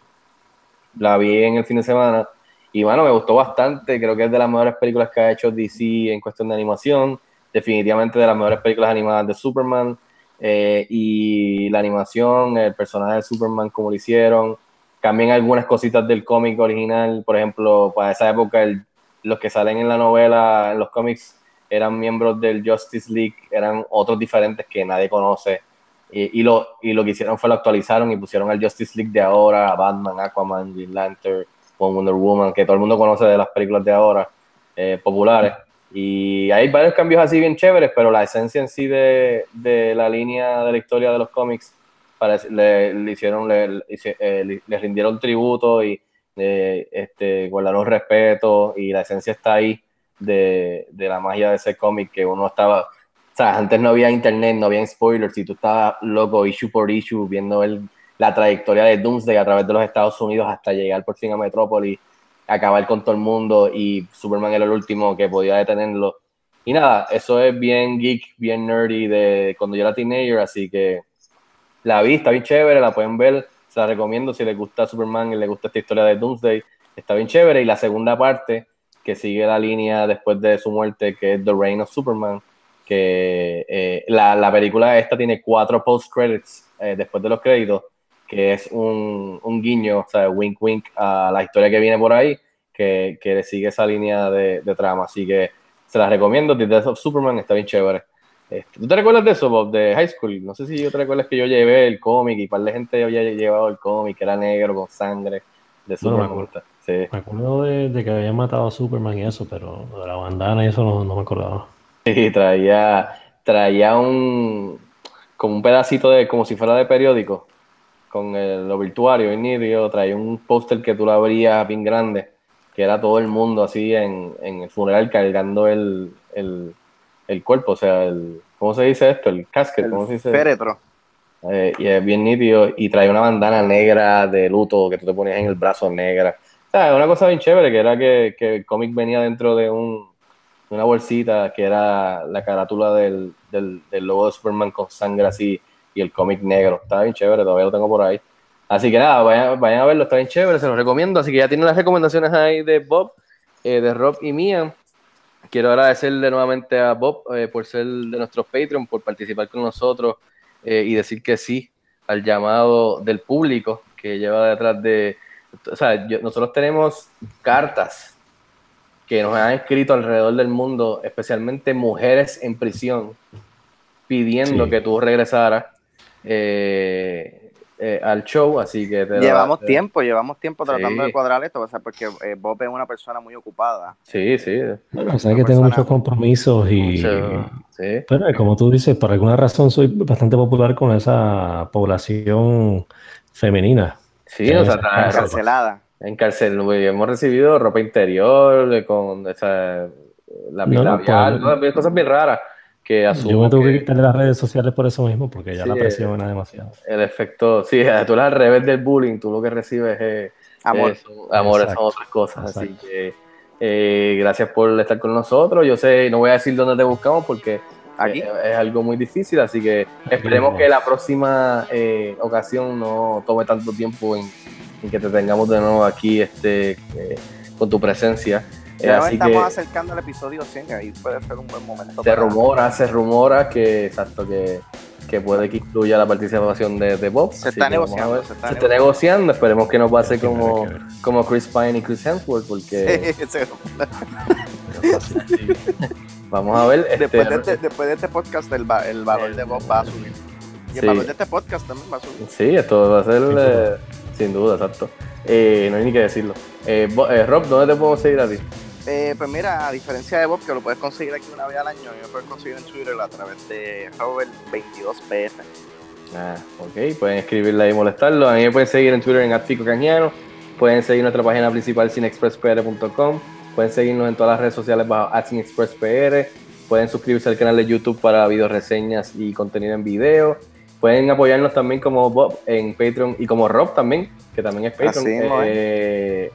La vi en el fin de semana y bueno, me gustó bastante, creo que es de las mejores películas que ha hecho DC en cuestión de animación, definitivamente de las mejores películas animadas de Superman, eh, y la animación, el personaje de Superman, como lo hicieron, cambian algunas cositas del cómic original, por ejemplo, para esa época el- los que salen en la novela, en los cómics, eran miembros del Justice League, eran otros diferentes que nadie conoce. Y, y lo, y lo que hicieron fue lo actualizaron y pusieron al Justice League de ahora, a Batman, Aquaman, Green Lantern, con Wonder Woman, que todo el mundo conoce de las películas de ahora, eh, populares. Y hay varios cambios así bien chéveres, pero la esencia en sí de, de la línea de la historia de los cómics, parece- le, le hicieron, le, le eh, le rindieron tributo y eh, este, guardaron respeto y la esencia está ahí de, de la magia de ese cómic que uno estaba, o sea, antes no había internet, no había spoilers y tú estabas loco issue por issue viendo el, la trayectoria de Doomsday a través de los Estados Unidos hasta llegar por fin a Metrópolis, acabar con todo el mundo y Superman era el último que podía detenerlo. Y nada, eso es bien geek, bien nerdy de cuando yo era teenager, así que la vi, está bien chévere, la pueden ver, se la recomiendo si les gusta Superman y les gusta esta historia de Doomsday, está bien chévere. Y la segunda parte, que sigue la línea después de su muerte, que es The Reign of Superman, que eh, la, la película esta tiene cuatro post-credits eh, después de los créditos, que es un, un guiño, o sea, wink wink a la historia que viene por ahí, que, que le sigue esa línea de, de trama. Así que se las recomiendo, The Death of Superman está bien chévere. Este, ¿Tú te recuerdas de eso, Bob, de High School? No sé si yo te recuerdas que yo llevé el cómic y par de gente había llevado el cómic, que era negro con sangre de
Bueno, me
Superman.
acuerdo.
Sí.
Me acuerdo de, de que habían matado a Superman y eso, pero de la bandana y eso no, no me acordaba.
Y traía, traía un como un pedacito de, como si fuera de periódico, con el obituario en nítido, traía un póster que tú lo abrías bien grande, que era todo el mundo así en, en el funeral cargando el, el, el cuerpo, o sea, el, ¿cómo se dice esto? El casket, ¿cómo se dice?
Féretro.
Eh, y es bien nítido y traía una bandana negra de luto que tú te ponías en el brazo negra. O sea, una cosa bien chévere que era que, que el cómic venía dentro de, un, una bolsita que era la carátula del, del, del logo de Superman con sangre así y el cómic negro. Está bien chévere, todavía lo tengo por ahí. Así que nada, vayan, vayan a verlo, está bien chévere, se los recomiendo. Así que ya tienen las recomendaciones ahí de Bob, eh, de Rob y mía. Quiero agradecerle nuevamente a Bob eh, por ser de nuestros Patreon, por participar con nosotros eh, y decir que sí al llamado del público que lleva detrás de... O sea, yo- nosotros tenemos cartas que nos han escrito alrededor del mundo, especialmente mujeres en prisión, pidiendo
Sí.
que tú regresaras eh, eh, al show, así que... te
Llevamos
te-
tiempo, llevamos tiempo tratando
Sí.
de cuadrar esto, o sea, porque eh, Bob es una persona muy ocupada.
Sí, sí.
Bueno, o sea que tengo muchos compromisos y...
Mucho- sí.
Pero como tú dices, por alguna razón soy bastante popular con esa población femenina.
Sí, o sea,
esa-
Encarcelada.
En cárcel, güey, hemos recibido ropa interior, con esa, la
No, no,
labial,
pues-
¿no? cosas bien raras que asumo
Yo me tuve que
que
quitar de las redes sociales por eso mismo, porque ya
Sí,
la
eh,
presión era demasiado.
el efecto, sí, tú eres al revés del bullying, tú lo que recibes es
Amor.
es- amor,
Exacto,
son otras cosas, así que eh, gracias por estar con nosotros, yo sé, no voy a decir dónde te buscamos porque
Aquí.
eh, es algo muy difícil, así que esperemos que la próxima eh, ocasión no tome tanto tiempo en, en que te tengamos de nuevo aquí este, eh, con tu presencia. Eh,
nos estamos
que
acercando al episodio 100, ahí puede ser un buen momento.
se
para-
rumora, se rumora que, exacto, que, que puede que incluya la participación de, de Bob.
Se está negociando,
ver.
se está
Se está negociando, esperemos que no pase como,
que ver.
como Chris Pine y Chris Hemsworth, porque
Sí,
vamos a ver. este,
después, de este, después de este podcast, el, va- el valor de Bob va a subir. Y el
Sí.
valor de este podcast también va a subir.
Sí, esto va a ser
Sin
eh,
duda.
sin duda, exacto. Eh, no hay ni que decirlo. Eh, eh, Rob, ¿dónde te podemos seguir a ti?
Eh, pues mira, a diferencia de Bob, que lo puedes conseguir aquí una vez al año, me puedes conseguir en Twitter a través de Robert22pf.
Ah, ok, pueden escribirle y molestarlo. A mí me pueden seguir en Twitter en Atfico Cañano. Pueden seguir nuestra página principal cinexpresspr.com. Pueden seguirnos en todas las redes sociales bajo @cinexpresspr. Pueden suscribirse al canal de YouTube para video reseñas y contenido en video. Pueden apoyarnos también como Bob en Patreon y como Rob también, que también es Patreon.
Así mismo,
eh,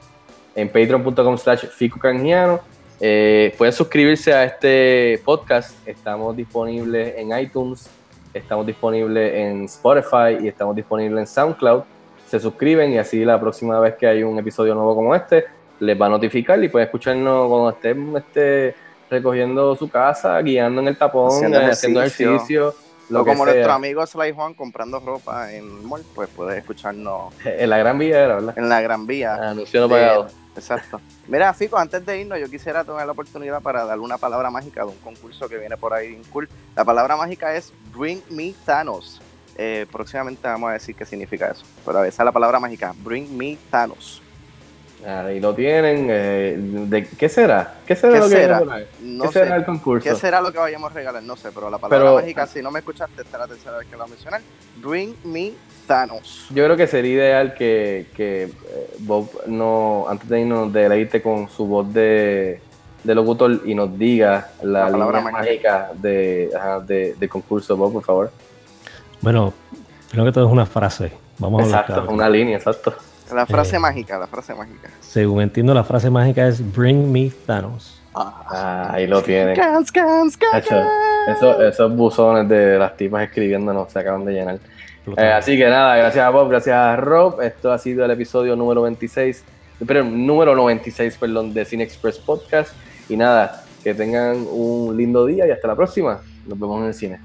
en patreon.com slash Fico Canjiano. Eh, pueden suscribirse a este podcast. Estamos disponibles en iTunes, Estamos disponibles en Spotify y estamos disponibles en SoundCloud. Se suscriben y así la próxima vez que hay un episodio nuevo como este, les va a notificar y pueden escucharnos cuando estén este, recogiendo su casa, guiando en el tapón,
Haciendo
haciendo
ejercicio.
Lo
O como
sea.
nuestro amigo Sly Juan comprando ropa en mall, pues puedes escucharnos
En la Gran Vía era, ¿verdad?
en la Gran Vía.
No
de-
pagado.
Exacto. Mira, Fico, antes de irnos, yo quisiera tomar la oportunidad para darle una palabra mágica de un concurso que viene por ahí bien cool. La palabra mágica es Bring Me Thanos. Eh, próximamente vamos a decir qué significa eso. Pero esa es la palabra mágica, Bring Me Thanos.
Ahí lo tienen. eh, de, ¿Qué será? ¿Qué será
¿Qué
lo que
será? No
¿Qué
sé.
será el concurso?
¿Qué será lo que vayamos a regalar? No sé, pero la palabra
Pero-
mágica, si no me escuchaste, esta es la tercera vez que la voy a mencionar. Bring Me Thanos.
Yo creo que sería ideal que, que, eh, Bob no, antes de irnos, deleite con su voz de, de locutor y nos diga la,
La palabra
línea mágica de, ajá, de, de concurso, Bob, por favor.
Bueno, creo que todo es una frase. Vamos a hablar claro.
una línea, exacto.
La frase
Eh.
mágica, la frase mágica.
Según entiendo, la frase mágica es Bring me Thanos.
Ah, ahí lo tienen.
Cans, cans, cans,
Hacho, eso- esos buzones de las tipas escribiéndonos se acaban de llenar. Eh, así que nada, gracias a Bob, gracias a Rob. Esto ha sido el episodio número 26, pero número 96, perdón, de Cine Express Podcast. Y nada, que tengan un lindo día y hasta la próxima. Nos vemos en el cine.